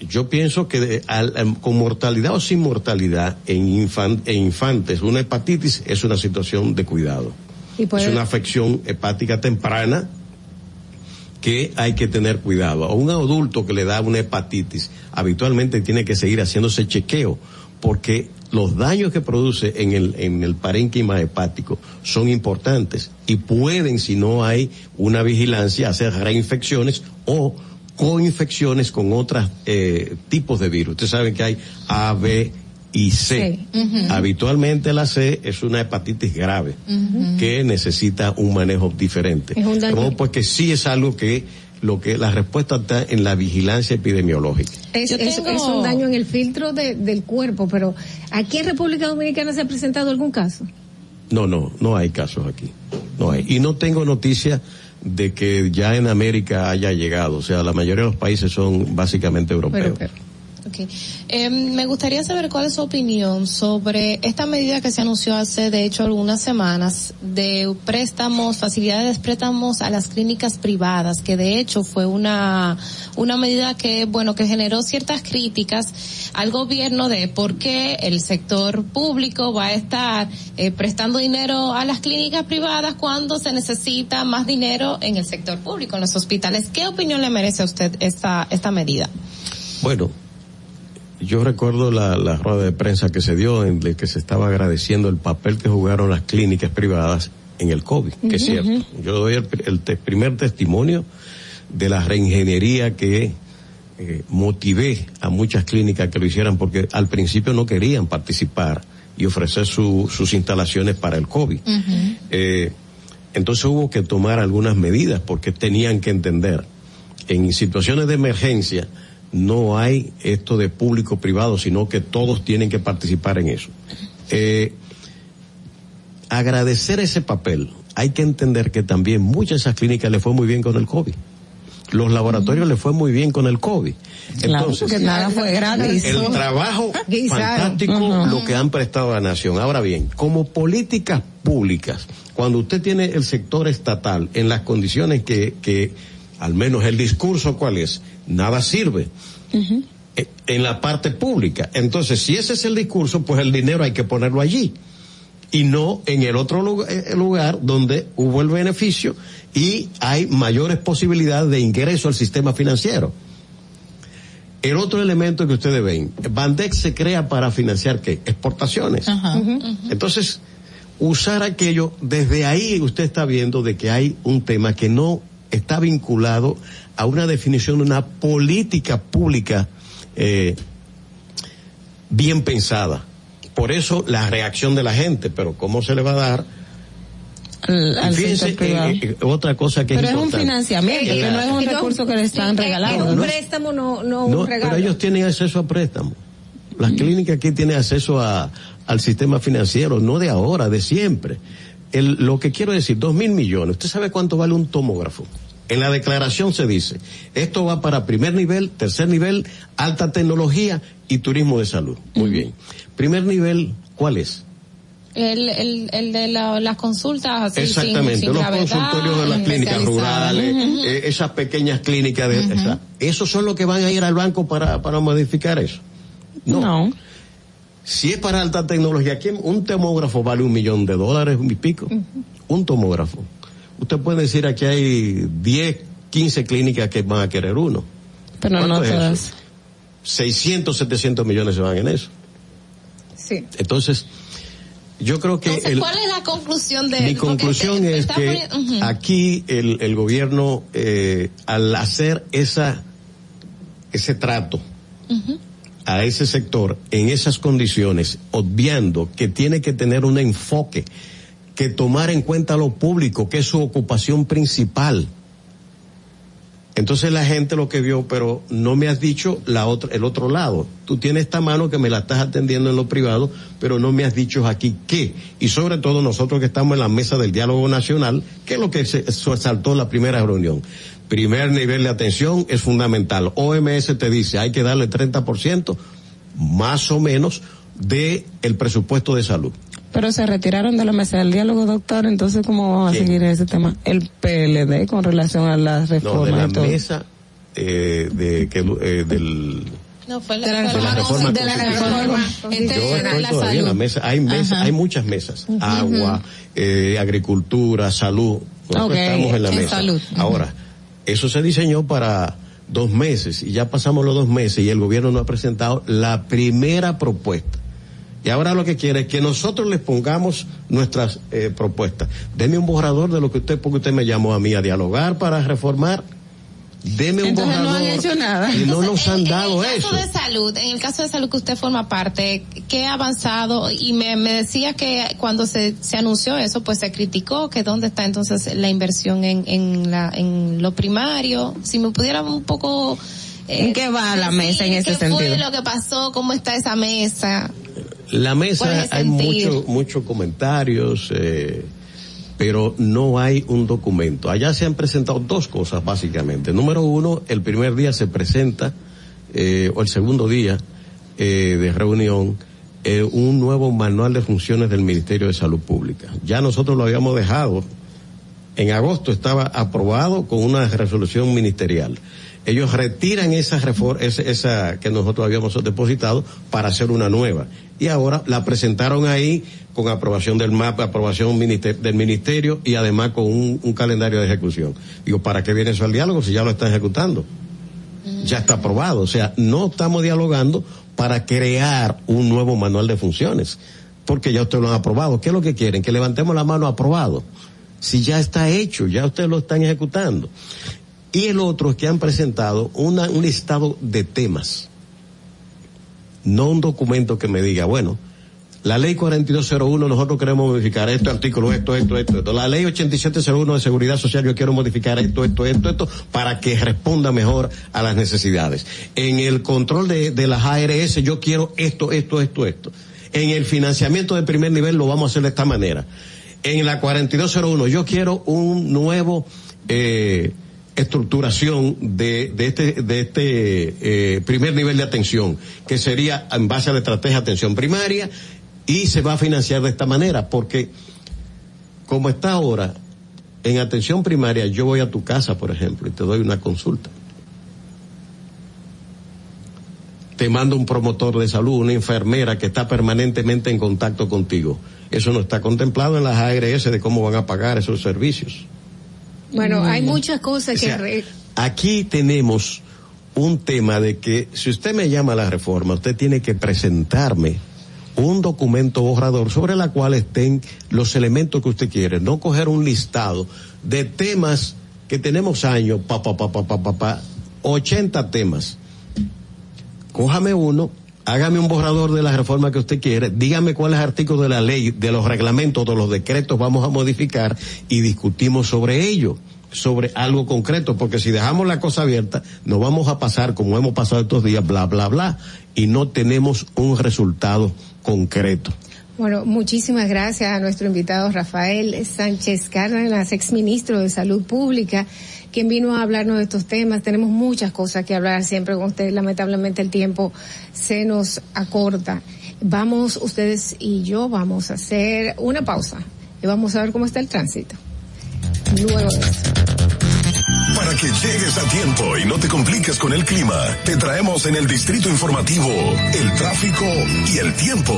yo pienso que de- al- al- con mortalidad o sin mortalidad en, infan- en infantes, una hepatitis es una situación de cuidado. Y Es una afección hepática temprana que hay que tener cuidado. A un adulto que le da una hepatitis, habitualmente tiene que seguir haciéndose chequeo, porque los daños que produce en el, en el parénquima hepático son importantes y pueden, si no hay una vigilancia, hacer reinfecciones o coinfecciones con otros eh, tipos de virus. Ustedes saben que hay A, B y C. Habitualmente la C es una hepatitis grave que necesita un manejo diferente. Es un daño. Como pues que sí es algo que lo que la respuesta está en la vigilancia epidemiológica. Es, Yo es- tengo- es un daño en el filtro de- del cuerpo, pero aquí en República Dominicana se ha presentado algún caso. No, no, no hay casos aquí. No hay. Y no tengo noticia de que ya en América haya llegado. O sea, la mayoría de los países son básicamente europeos. Ok. Eh, me gustaría saber cuál es su opinión sobre esta medida que se anunció hace, de hecho, algunas semanas de préstamos, facilidades de préstamos a las clínicas privadas, que de hecho fue una, una medida que, bueno, que generó ciertas críticas al gobierno de por qué el sector público va a estar eh, prestando dinero a las clínicas privadas cuando se necesita más dinero en el sector público, en los hospitales. ¿Qué opinión le merece a usted esta, esta medida? Bueno, yo recuerdo la, la rueda de prensa que se dio en la que se estaba agradeciendo el papel que jugaron las clínicas privadas en el COVID, que es cierto. Yo doy el, el te- primer testimonio de la reingeniería que eh, motivé a muchas clínicas que lo hicieran porque al principio no querían participar y ofrecer su- sus instalaciones para el COVID. Eh, entonces hubo que tomar algunas medidas porque tenían que entender, en situaciones de emergencia no hay esto de público-privado, sino que todos tienen que participar en eso. Eh, agradecer ese papel, hay que entender que también muchas de esas clínicas le fue muy bien con el COVID. Los laboratorios le fue muy bien con el COVID. Claro, Entonces, porque nada fue gratis. el trabajo fantástico lo que han prestado a la nación. Ahora bien, como políticas públicas, cuando usted tiene el sector estatal en las condiciones que, que al menos el discurso cuál es, nada sirve eh, en la parte pública. Entonces, si ese es el discurso, pues el dinero hay que ponerlo allí y no en el otro lugar, eh, lugar donde hubo el beneficio y hay mayores posibilidades de ingreso al sistema financiero. El otro elemento que ustedes ven, Bandex se crea para financiar qué? Exportaciones. Entonces, usar aquello, desde ahí usted está viendo de que hay un tema que no está vinculado a una definición de una política pública eh, bien pensada. Por eso la reacción de la gente, pero ¿cómo se le va a dar? Al, al Fíjense, eh, otra cosa que Pero es es un financiamiento, que no es un recurso que le están regalando. Es un préstamo, no, no, No, un regalo. pero ellos tienen acceso a préstamos. Las clínicas aquí tienen acceso a, al sistema financiero, no de ahora, de siempre. El, lo que quiero decir, dos mil millones. ¿Usted sabe cuánto vale un tomógrafo? En la declaración se dice, esto va para primer nivel, tercer nivel, alta tecnología y turismo de salud. Muy bien. Primer nivel, ¿cuál es? El, el, el de la- las consultas así, Exactamente, sin los gravedad, consultorios de las clínicas rurales, eh, esas pequeñas clínicas de, esa- esos son los que van a ir al banco para, para modificar eso. No. Si es para alta tecnología, ¿quién- un tomógrafo vale un millón de dólares y pico. Un tomógrafo. Usted puede decir aquí hay 10, 15 clínicas que van a querer uno. Pero no ¿Cuánto es todas. eso? 600, 700 millones se van en eso. Sí. Entonces, yo creo que Entonces, el- ¿cuál es la conclusión de mi conclusión te- es que poniendo- aquí el, el gobierno, eh, al hacer esa, ese trato a ese sector en esas condiciones, obviando que tiene que tener un enfoque, que tomar en cuenta lo público, que es su ocupación principal. Entonces la gente lo que vio, pero no me has dicho la el otro lado. Tú tienes esta mano que me la estás atendiendo en lo privado, pero no me has dicho aquí qué. Y sobre todo nosotros que estamos en la mesa del diálogo nacional, ¿qué es lo que se, saltó la primera reunión? Primer nivel de atención es fundamental. OMS te dice, hay que darle 30% más o menos de el presupuesto de salud. Pero se retiraron de la mesa del diálogo, doctor, entonces ¿cómo vamos a seguir ese tema? El PLD con relación a las No, de reformas la y todo. mesa eh, de que eh, del No, fue la, De la fue la reforma de la reforma. Yo estoy la todavía en la mesa. Hay mesa, Ajá. hay muchas mesas. Agua, eh, agricultura, salud. Nosotros Ok, estamos en la en mesa. salud. Ahora, Eso se diseñó para dos meses y ya pasamos los dos meses y el gobierno no ha presentado la primera propuesta. Y ahora lo que quiere es que nosotros les pongamos nuestras eh, propuestas. Deme un borrador de lo que usted, porque usted me llamó a mí a dialogar para reformar. Deme un Entonces borrador. no han hecho nada. Y no nos han dado en el eso. caso de salud, en el caso de salud que usted forma parte, ¿qué ha avanzado? Y me, me decía que cuando se, se anunció eso, pues se criticó que dónde está entonces la inversión en, en, la, en lo primario. Si me pudiera un poco... eh, ¿En qué va la mesa en ese ¿Qué fue sentido? lo que pasó? ¿Cómo está esa mesa? La ¿Cuál mesa hay muchos muchos comentarios, eh, pero no hay un documento. Allá se han presentado dos cosas básicamente. Número uno, el primer día se presenta, eh, o el segundo día eh, de reunión, eh, un nuevo manual de funciones del Ministerio de Salud Pública. Ya nosotros lo habíamos dejado. En agosto estaba aprobado con una resolución ministerial. Ellos retiran esa reforma, esa, que nosotros habíamos depositado para hacer una nueva. Y ahora la presentaron ahí con aprobación del MAP, aprobación del ministerio y además con un, calendario de ejecución. Digo, ¿para qué viene eso al diálogo si ya lo están ejecutando? Ya está aprobado. O sea, no estamos dialogando para crear un nuevo manual de funciones. Porque ya ustedes lo han aprobado. ¿Qué es lo que quieren? Que levantemos la mano aprobado. Si ya está hecho, ya ustedes lo están ejecutando. Y el otro es que han presentado una, un listado de temas. No un documento que me diga, bueno, la ley 4201 nosotros queremos modificar esto, artículo, esto, esto, esto, esto. La ley 8701 de seguridad social yo quiero modificar esto, esto, esto, esto, para que responda mejor a las necesidades. En el control de, de las ARS yo quiero esto, esto, esto, esto. En el financiamiento de primer nivel lo vamos a hacer de esta manera. En la 4201 yo quiero un nuevo, eh, estructuración de, de este, de este eh, primer nivel de atención, que sería en base a la estrategia de atención primaria y se va a financiar de esta manera, porque como está ahora, en atención primaria yo voy a tu casa, por ejemplo, y te doy una consulta. Te mando un promotor de salud, una enfermera que está permanentemente en contacto contigo. Eso no está contemplado en las ARS de cómo van a pagar esos servicios. Bueno, hay muchas cosas O que... sea, Aquí tenemos un tema de que si usted me llama a la reforma, usted tiene que presentarme un documento borrador sobre la cual estén los elementos que usted quiere, no coger un listado de temas que tenemos años, pa, pa, pa, pa, pa, pa, pa, 80 temas. Cójame uno, hágame un borrador de la reforma que usted quiere, dígame cuáles artículos de la ley, de los reglamentos, de los decretos vamos a modificar y discutimos sobre ello, sobre algo concreto, porque si dejamos la cosa abierta, nos vamos a pasar, como hemos pasado estos días, bla, bla, bla, y no tenemos un resultado concreto. Bueno, muchísimas gracias a nuestro invitado Rafael Sánchez Cárdenas, exministro de Salud Pública, quien vino a hablarnos de estos temas. Tenemos muchas cosas que hablar siempre con usted. Lamentablemente el tiempo se nos acorta. Vamos, ustedes y yo vamos a hacer una pausa y vamos a ver cómo está el tránsito. Luego de eso. Para que llegues a tiempo y no te compliques con el clima, te traemos en el distrito informativo el tráfico y el tiempo.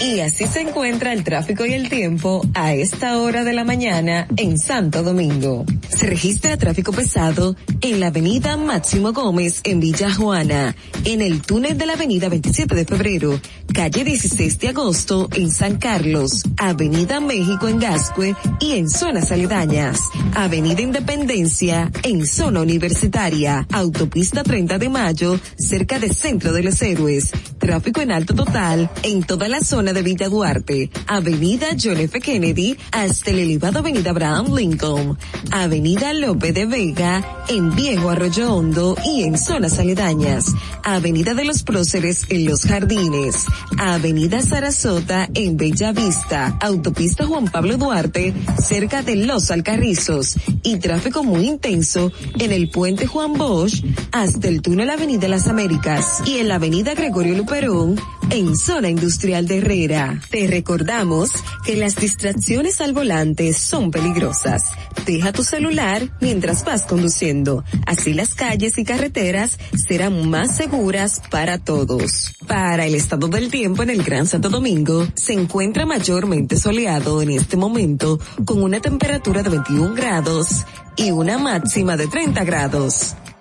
Y así se encuentra el tráfico y el tiempo a esta hora de la mañana en Santo Domingo. Se registra tráfico pesado en la avenida Máximo Gómez en Villa Juana, en el túnel de la avenida 27 de febrero, calle 16 de agosto en San Carlos, avenida México en Gascue y en zonas aledañas, avenida Independencia en zona universitaria, autopista 30 de mayo cerca del Centro de los Héroes, tráfico en alto total en toda la zona de Villa Duarte, Avenida John F. Kennedy hasta el elevado Avenida Abraham Lincoln, Avenida Lope de Vega en Viejo Arroyo Hondo y en zonas aledañas, Avenida de los Próceres en Los Jardines, Avenida Sarasota en Bella Vista, Autopista Juan Pablo Duarte cerca de Los Alcarrizos y tráfico muy intenso en el puente Juan Bosch hasta el túnel Avenida Las Américas y en la Avenida Gregorio Luperón en Zona Industrial de Te recordamos que las distracciones al volante son peligrosas. Deja tu celular mientras vas conduciendo. Así las calles y carreteras serán más seguras para todos. Para el estado del tiempo en el Gran Santo Domingo, se encuentra mayormente soleado en este momento con una temperatura de 21 grados y una máxima de 30 grados.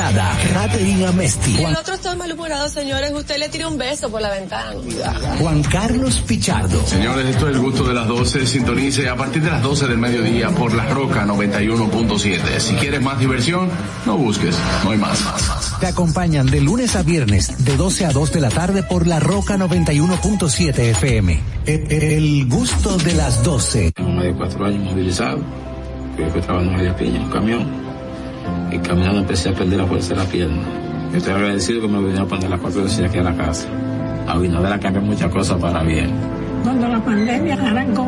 Katherine Amesti. El otro está malhumorado, señores. Usted le tira un beso por la ventana. Juan Carlos Pichardo. Señores, esto es el gusto de las 12. Sintonice a partir de las 12 del mediodía por La Roca 91.7. Si quieres más diversión, no busques, no hay más. Te acompañan de lunes a viernes, de 12 a 2 de la tarde por La Roca 91.7 FM. El, el gusto de las 12. Uno de cuatro años movilizado, que fue trabajando en media piña en un camión y caminando empecé a perder la fuerza de la pierna. Yo estoy agradecido que me vinieron a poner las cuatro veces aquí a la casa. A Abinader ha cambiado muchas cosas para bien. Cuando la pandemia arrancó,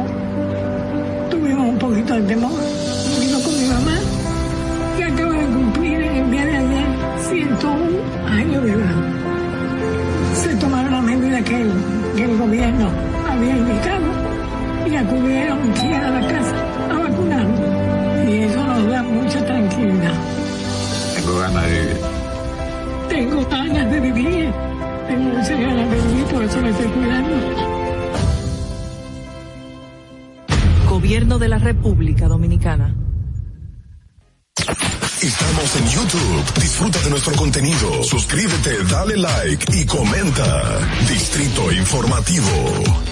tuvimos un poquito de temor. Vino con mi mamá, que acaba de cumplir en el día de ayer 101 años de edad. Se tomaron las medidas que el, gobierno había indicado y acudieron a la casa a vacunarnos. Y eso nos da mucha Tengo ganas de vivir. Tengo ganas de vivir. Tengo muchas ganas de vivir, por eso me estoy cuidando. Gobierno de la República Dominicana. Estamos en YouTube. Disfruta de nuestro contenido. Suscríbete, dale like y comenta. Distrito Informativo.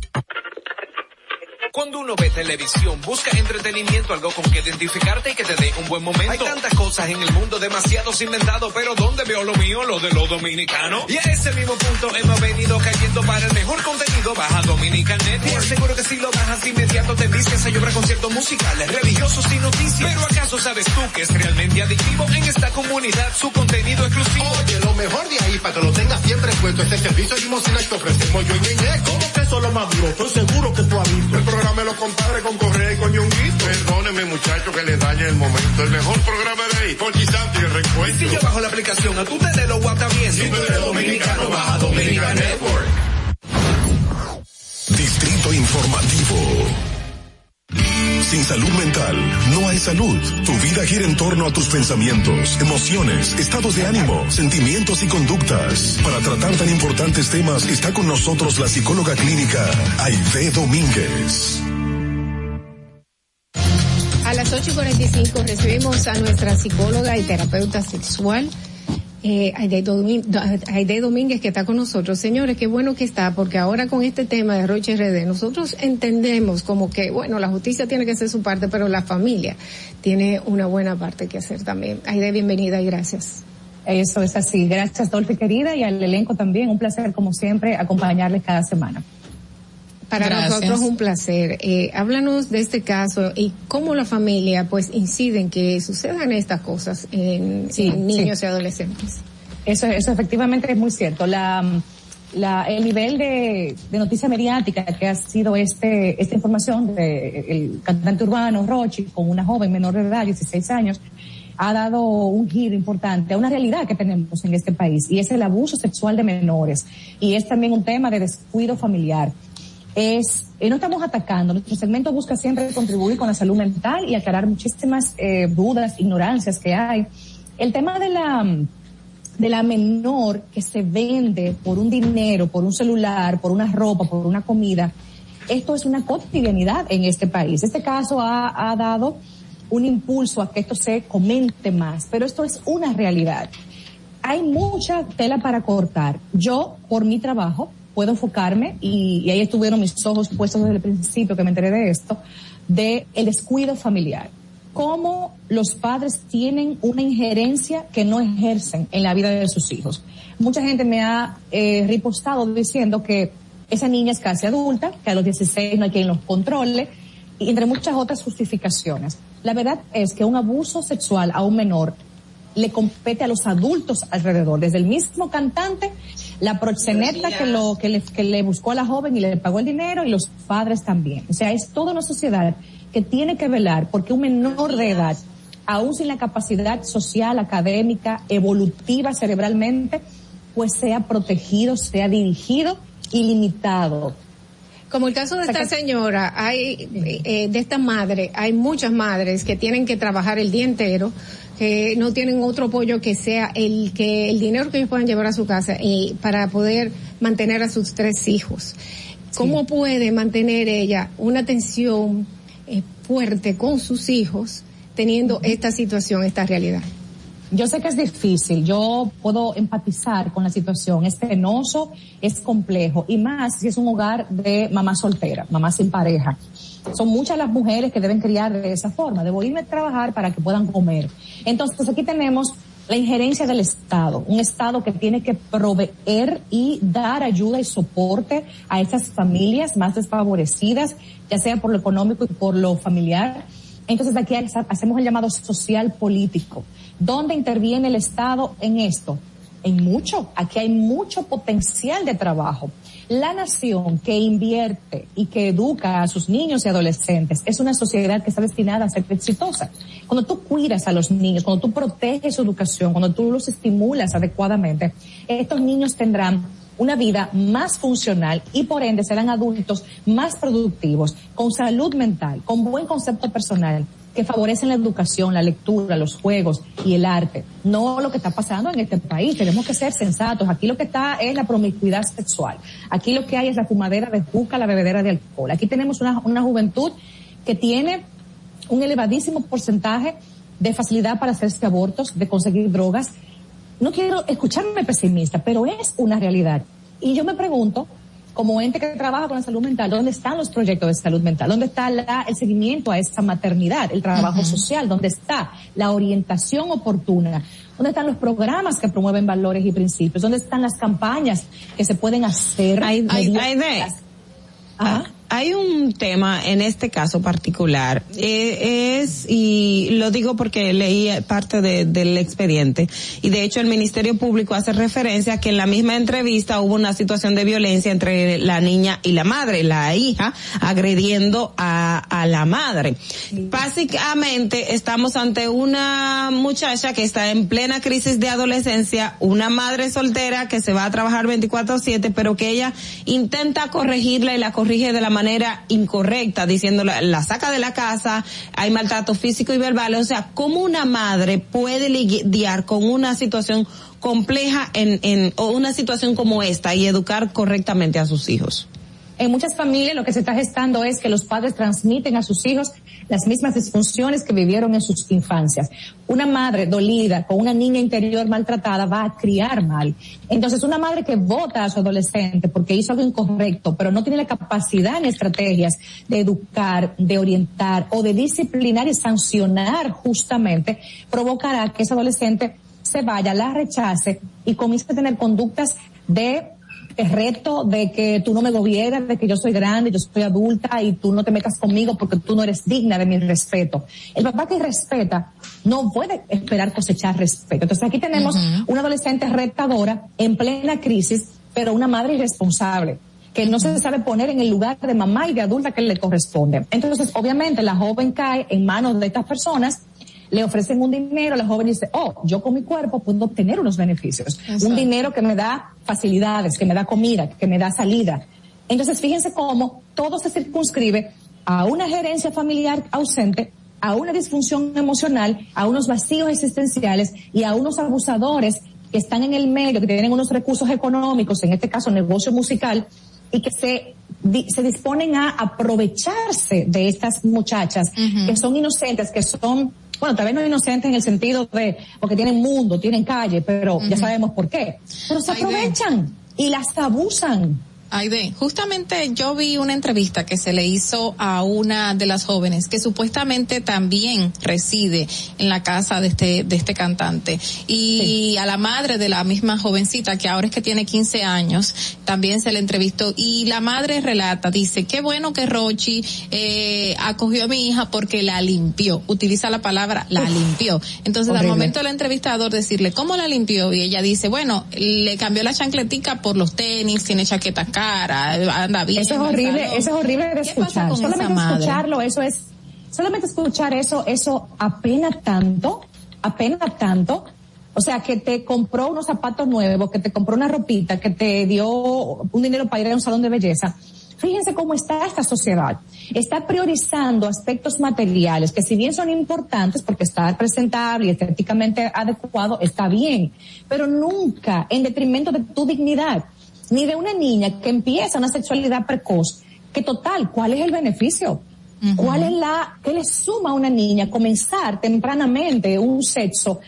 Cuando uno ve televisión, busca entretenimiento, algo con que identificarte y que te dé un buen momento. Hay tantas cosas en el mundo, demasiados inventados, pero ¿dónde veo lo mío? Lo de los dominicanos. Y a ese mismo punto hemos venido cayendo para el mejor contenido. Baja Dominican Network. Seguro que si lo bajas de inmediato te vistes a llorar conciertos musicales, religiosos y noticias. Pero ¿acaso sabes tú que es realmente adictivo en esta comunidad su contenido exclusivo? Oye, lo mejor de ahí, para que lo tengas siempre puesto, es el servicio limosina que ofrecemos yo y Ñeñe. ¿Cómo que eso es lo más duro? Estoy seguro que tú has visto. El programa de los compadres con Correa y con. Perdóneme, muchacho, que le dañe el momento. El mejor programa de ahí, Porchi Santo y el reencuentro. Si yo bajo la aplicación, a tú te de lo guata bien. Si tú eres dominicano, baja Dominican Network. Distrito Informativo. Sin salud mental, no hay salud. Tu vida gira en torno a tus pensamientos, emociones, estados de ánimo, sentimientos y conductas. Para tratar tan importantes temas está con nosotros la psicóloga clínica Aide Domínguez. A las 8 y 45 recibimos a nuestra psicóloga y terapeuta sexual, eh, Aide, Domín- Aide Domínguez, que está con nosotros. Señores, qué bueno que está, porque ahora con este tema de Roche RD, nosotros entendemos como que, bueno, la justicia tiene que hacer su parte, pero la familia tiene una buena parte que hacer también. Aide, bienvenida y gracias. Eso es así. Gracias, Dolphy querida, y al elenco también. Un placer, como siempre, acompañarles cada semana. Para Gracias. nosotros un placer. Eh, háblanos de este caso y cómo la familia pues incide en que sucedan estas cosas en, Sí, en niños sí. y adolescentes. Eso, eso efectivamente es muy cierto. La, la, el nivel de, de noticia mediática que ha sido este, esta información de el cantante urbano Rochi con una joven menor de edad, 16 años, ha dado un giro importante a una realidad que tenemos en este país y es el abuso sexual de menores y es también un tema de descuido familiar. Es, eh, no estamos atacando, nuestro segmento busca siempre contribuir con la salud mental y aclarar muchísimas eh, dudas, ignorancias que hay. El tema de la, de la menor que se vende por un dinero, por un celular, por una ropa, por una comida, esto es una cotidianidad en este país. Este caso ha, ha dado un impulso a que esto se comente más, pero esto es una realidad. Hay mucha tela para cortar. Yo, por mi trabajo, puedo enfocarme, y, ahí estuvieron mis ojos puestos desde el principio que me enteré de esto, de el descuido familiar. Cómo los padres tienen una injerencia que no ejercen en la vida de sus hijos. Mucha gente me ha eh, ripostado diciendo que esa niña es casi adulta, que a los 16 no hay quien los controle, entre muchas otras justificaciones. La verdad es que un abuso sexual a un menor le compete a los adultos alrededor, desde el mismo cantante, la proxeneta que lo que le, que le buscó a la joven y le pagó el dinero y los padres también. O sea, es toda una sociedad que tiene que velar porque un menor de edad, aún sin la capacidad social, académica, evolutiva cerebralmente, pues sea protegido, sea dirigido y limitado. Como el caso de O sea esta que- señora, hay eh, de esta madre, hay muchas madres que tienen que trabajar el día entero, que no tienen otro apoyo que sea el que el dinero que ellos puedan llevar a su casa y para poder mantener a sus tres hijos. ¿Cómo puede mantener ella una atención eh, fuerte con sus hijos teniendo esta situación, esta realidad? Yo sé que es difícil, yo puedo empatizar con la situación, es penoso, es complejo, y más si es un hogar de mamá soltera, mamá sin pareja. Son muchas las mujeres que deben criar de esa forma, debo irme a trabajar para que puedan comer. Entonces aquí tenemos la injerencia del Estado, un Estado que tiene que proveer y dar ayuda y soporte a estas familias más desfavorecidas, ya sea por lo económico y por lo familiar. Entonces aquí hacemos el llamado social político. ¿Dónde interviene el Estado en esto? En mucho. Aquí hay mucho potencial de trabajo. La nación que invierte y que educa a sus niños y adolescentes es una sociedad que está destinada a ser exitosa. Cuando tú cuidas a los niños, cuando tú proteges su educación, cuando tú los estimulas adecuadamente, estos niños tendrán una vida más funcional y por ende serán adultos más productivos, con salud mental, con buen concepto personal, que favorecen la educación, la lectura, los juegos y el arte. No lo que está pasando en este país. Tenemos que ser sensatos. Aquí lo que está es la promiscuidad sexual. Aquí lo que hay es la fumadera de juca, la bebedera de alcohol. Aquí tenemos una, una juventud que tiene un elevadísimo porcentaje de facilidad para hacerse abortos, de conseguir drogas. No quiero escucharme pesimista, pero es una realidad. Y yo me pregunto, como ente que trabaja con la salud mental, ¿dónde están los proyectos de salud mental? ¿Dónde está la, el seguimiento a esa maternidad, el trabajo uh -huh. social? ¿Dónde está la orientación oportuna? ¿Dónde están los programas que promueven valores y principios? ¿Dónde están las campañas que se pueden hacer? Hay, hay, hay de, ¿Ah? Hay un tema en este caso particular, eh, es, y lo digo porque leí parte de, del expediente, y de hecho el Ministerio Público hace referencia a que en la misma entrevista hubo una situación de violencia entre la niña y la madre, la hija, agrediendo a, a la madre. Básicamente estamos ante una muchacha que está en plena crisis de adolescencia, una madre soltera que se va a trabajar 24/7, pero que ella intenta corregirla y la corrige de la manera manera incorrecta, diciendo la, la, saca de la casa, hay maltrato físico y verbal, o sea, ¿cómo una madre puede lidiar con una situación compleja en, en, o una situación como esta y educar correctamente a sus hijos? En muchas familias lo que se está gestando es que los padres transmiten a sus hijos las mismas disfunciones que vivieron en sus infancias. Una madre dolida con una niña interior maltratada va a criar mal. Entonces una madre que vota a su adolescente porque hizo algo incorrecto, pero no tiene la capacidad ni estrategias de educar, de orientar o de disciplinar y sancionar justamente, provocará que ese adolescente se vaya, la rechace y comience a tener conductas de el reto de que tú no me gobiernas, de que yo soy grande, yo soy adulta y tú no te metas conmigo porque tú no eres digna de mi respeto. El papá que respeta no puede esperar cosechar respeto. Entonces aquí tenemos una adolescente retadora en plena crisis, pero una madre irresponsable que no se sabe poner en el lugar de mamá y de adulta que le corresponde. Entonces, obviamente, la joven cae en manos de estas personas le ofrecen un dinero, la joven dice, oh, yo con mi cuerpo puedo obtener unos beneficios. Un dinero que me da facilidades, que me da comida, que me da salida. Entonces, fíjense cómo todo se circunscribe a una gerencia familiar ausente, a una disfunción emocional, a unos vacíos existenciales y a unos abusadores que están en el medio, que tienen unos recursos económicos, en este caso negocio musical, y que se, se disponen a aprovecharse de estas muchachas que son inocentes, que son bueno, tal vez no inocentes en el sentido de, porque tienen mundo, tienen calle, pero ya sabemos por qué. Pero se aprovechan y las abusan. Aide, justamente yo vi una entrevista que se le hizo a una de las jóvenes que supuestamente también reside en la casa de este, de este cantante. Y a la madre de la misma jovencita que ahora es que tiene 15 años también se le entrevistó. Y la madre relata, dice, qué bueno que Rochi eh, acogió a mi hija porque la limpió, utiliza la palabra la limpió. Entonces al momento del entrevistador decirle, ¿cómo la limpió? Y ella dice, bueno, le cambió la chancletica por los tenis, tiene chaqueta acá anda bien. Eso es horrible, eso es horrible de escuchar. Solamente escucharlo, eso es, solamente escuchar eso, eso apena tanto, apena tanto. O sea, que te compró unos zapatos nuevos, que te compró una ropita, que te dio un dinero para ir a un salón de belleza. Fíjense cómo está esta sociedad. Está priorizando aspectos materiales que si bien son importantes porque estar presentable y estéticamente adecuado está bien, pero nunca en detrimento de tu dignidad ni de una niña que empieza una sexualidad precoz, que total, ¿cuál es el beneficio? ¿Cuál es la, qué le suma a una niña comenzar tempranamente un sexo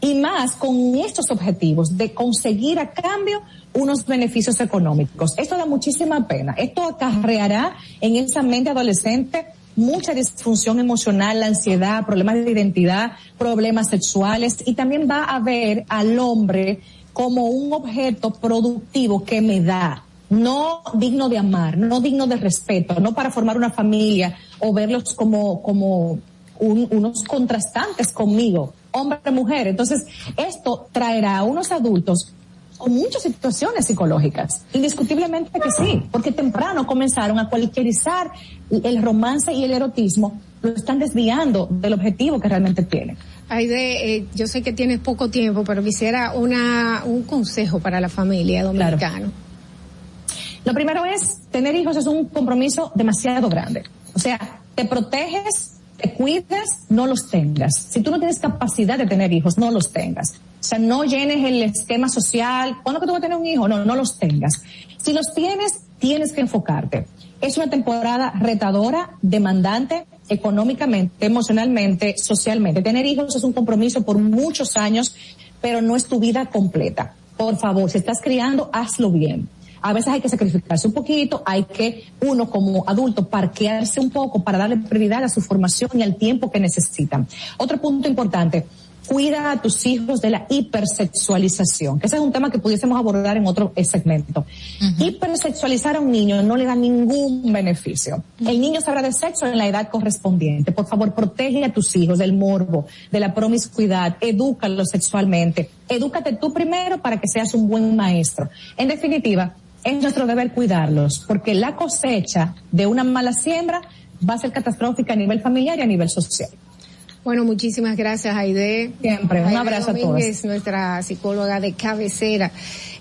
y más con estos objetivos de conseguir a cambio unos beneficios económicos? Esto da muchísima pena. Esto acarreará en esa mente adolescente mucha disfunción emocional, la ansiedad, problemas de identidad, problemas sexuales y también va a ver al hombre como un objeto productivo que me da, no digno de amar, no digno de respeto, no para formar una familia o verlos como, como unos contrastantes conmigo, hombre, mujer. Entonces, esto traerá a unos adultos con muchas situaciones psicológicas. Indiscutiblemente que sí, porque temprano comenzaron a cualquierizar el romance y el erotismo, lo están desviando del objetivo que realmente tienen. Aide, eh, yo sé que tienes poco tiempo, pero quisiera una, un consejo para la familia dominicana. Lo primero es, tener hijos es un compromiso demasiado grande. O sea, te proteges, te cuidas, no los tengas. Si tú no tienes capacidad de tener hijos, no los tengas. O sea, no llenes el esquema social. ¿Cuándo que tú vas a tener un hijo? No, no los tengas. Si los tienes, tienes que enfocarte. Es una temporada retadora, demandante, económicamente, emocionalmente, socialmente. Tener hijos es un compromiso por muchos años, pero no es tu vida completa. Por favor, si estás criando, hazlo bien. A veces hay que sacrificarse un poquito, hay que uno como adulto parquearse un poco para darle prioridad a su formación y al tiempo que necesitan. Otro punto importante, cuida a tus hijos de la hipersexualización, que ese es un tema que pudiésemos abordar en otro segmento. Hipersexualizar a un niño no le da ningún beneficio. El niño sabrá de sexo en la edad correspondiente. Por favor, protege a tus hijos del morbo, de la promiscuidad, edúcalos sexualmente. Edúcate tú primero para que seas un buen maestro. En definitiva, es nuestro deber cuidarlos, porque la cosecha de una mala siembra va a ser catastrófica a nivel familiar y a nivel social. Bueno, muchísimas gracias, Aide. Siempre, un abrazo a todos. nuestra psicóloga de cabecera.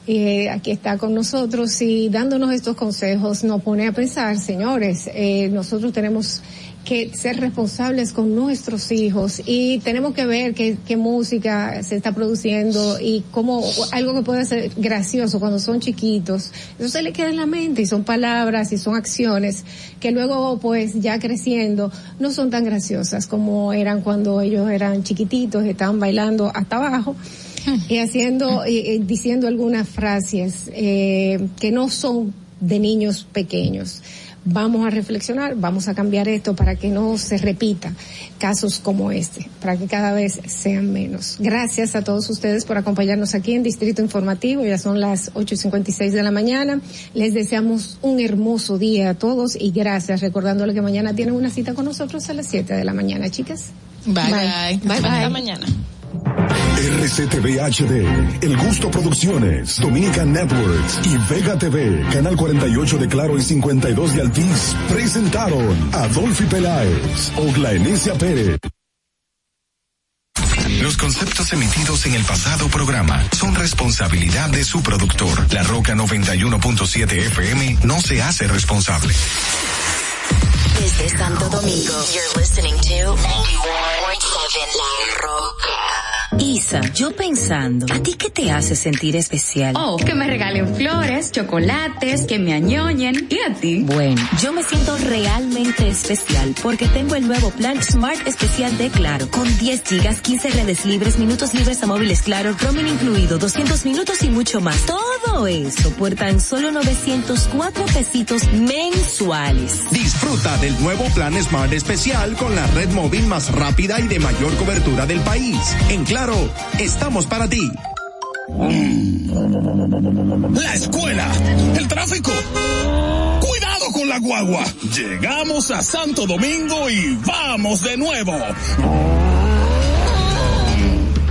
Eh, aquí está con nosotros y dándonos estos consejos nos pone a pensar, señores, eh, nosotros tenemos que ser responsables con nuestros hijos. Y tenemos que ver qué, qué música se está produciendo y cómo algo que puede ser gracioso cuando son chiquitos, eso se le queda en la mente y son palabras y son acciones que luego pues ya creciendo no son tan graciosas como eran cuando ellos eran chiquititos, estaban bailando hasta abajo y haciendo, y, diciendo algunas frases eh, que no son de niños pequeños vamos a reflexionar, vamos a cambiar esto para que no se repita casos como este, para que cada vez sean menos. Gracias a todos ustedes por acompañarnos aquí en Distrito Informativo, ya son las 8.56 de la mañana. Les deseamos un hermoso día a todos y gracias, recordándole que mañana tienen una cita con nosotros a las 7 de la mañana, chicas. Bye bye. Bye bye. Hasta mañana. RCTV HD, El Gusto Producciones, Dominican Networks y Vega TV, Canal 48 de Claro y 52 de Altiz, presentaron a Dolphy Peláez, Ogla Enesia Pérez. Los conceptos emitidos en el pasado programa son responsabilidad de su productor. La Roca 91.7 FM no se hace responsable. Desde Santo Domingo, you're listening to 91.7 La Roca. Isa, yo pensando, ¿a ti qué te hace sentir especial? Oh, que me regalen flores, chocolates, que me añoñen. ¿Y a ti? Bueno, yo me siento realmente especial porque tengo el nuevo plan Smart Especial de Claro, con 10 gigas, 15 redes libres, minutos libres a móviles Claro, roaming incluido, 200 minutos y mucho más. Todo eso por tan solo 904 pesitos mensuales. Disfruta del nuevo plan Smart Especial con la red móvil más rápida y de mayor cobertura del país. En Claro, estamos para ti. La escuela, el tráfico. Cuidado con la guagua. Llegamos a Santo Domingo y vamos de nuevo.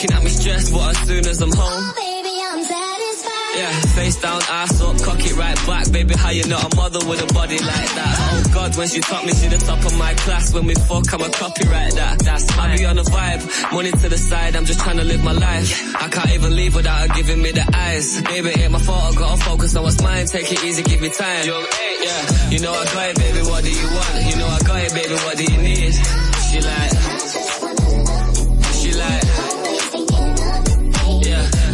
looking at me stressed. But as soon as I'm home, oh, Baby, I'm satisfied. yeah, face down, ass up, cock it right back. Baby, how you not a mother with a body like that? Oh God, when she taught me, she the top of my class. When we fuck, I'm a copyright that. That's I be on the vibe, money to the side. I'm just trying to live my life. I can't even leave without her giving me the eyes. Baby, ain't my fault. I gotta focus on what's mine. Take it easy, give me time. Yeah, you know I got it, baby. What do you want? You know I got it, baby. What do you need? She like,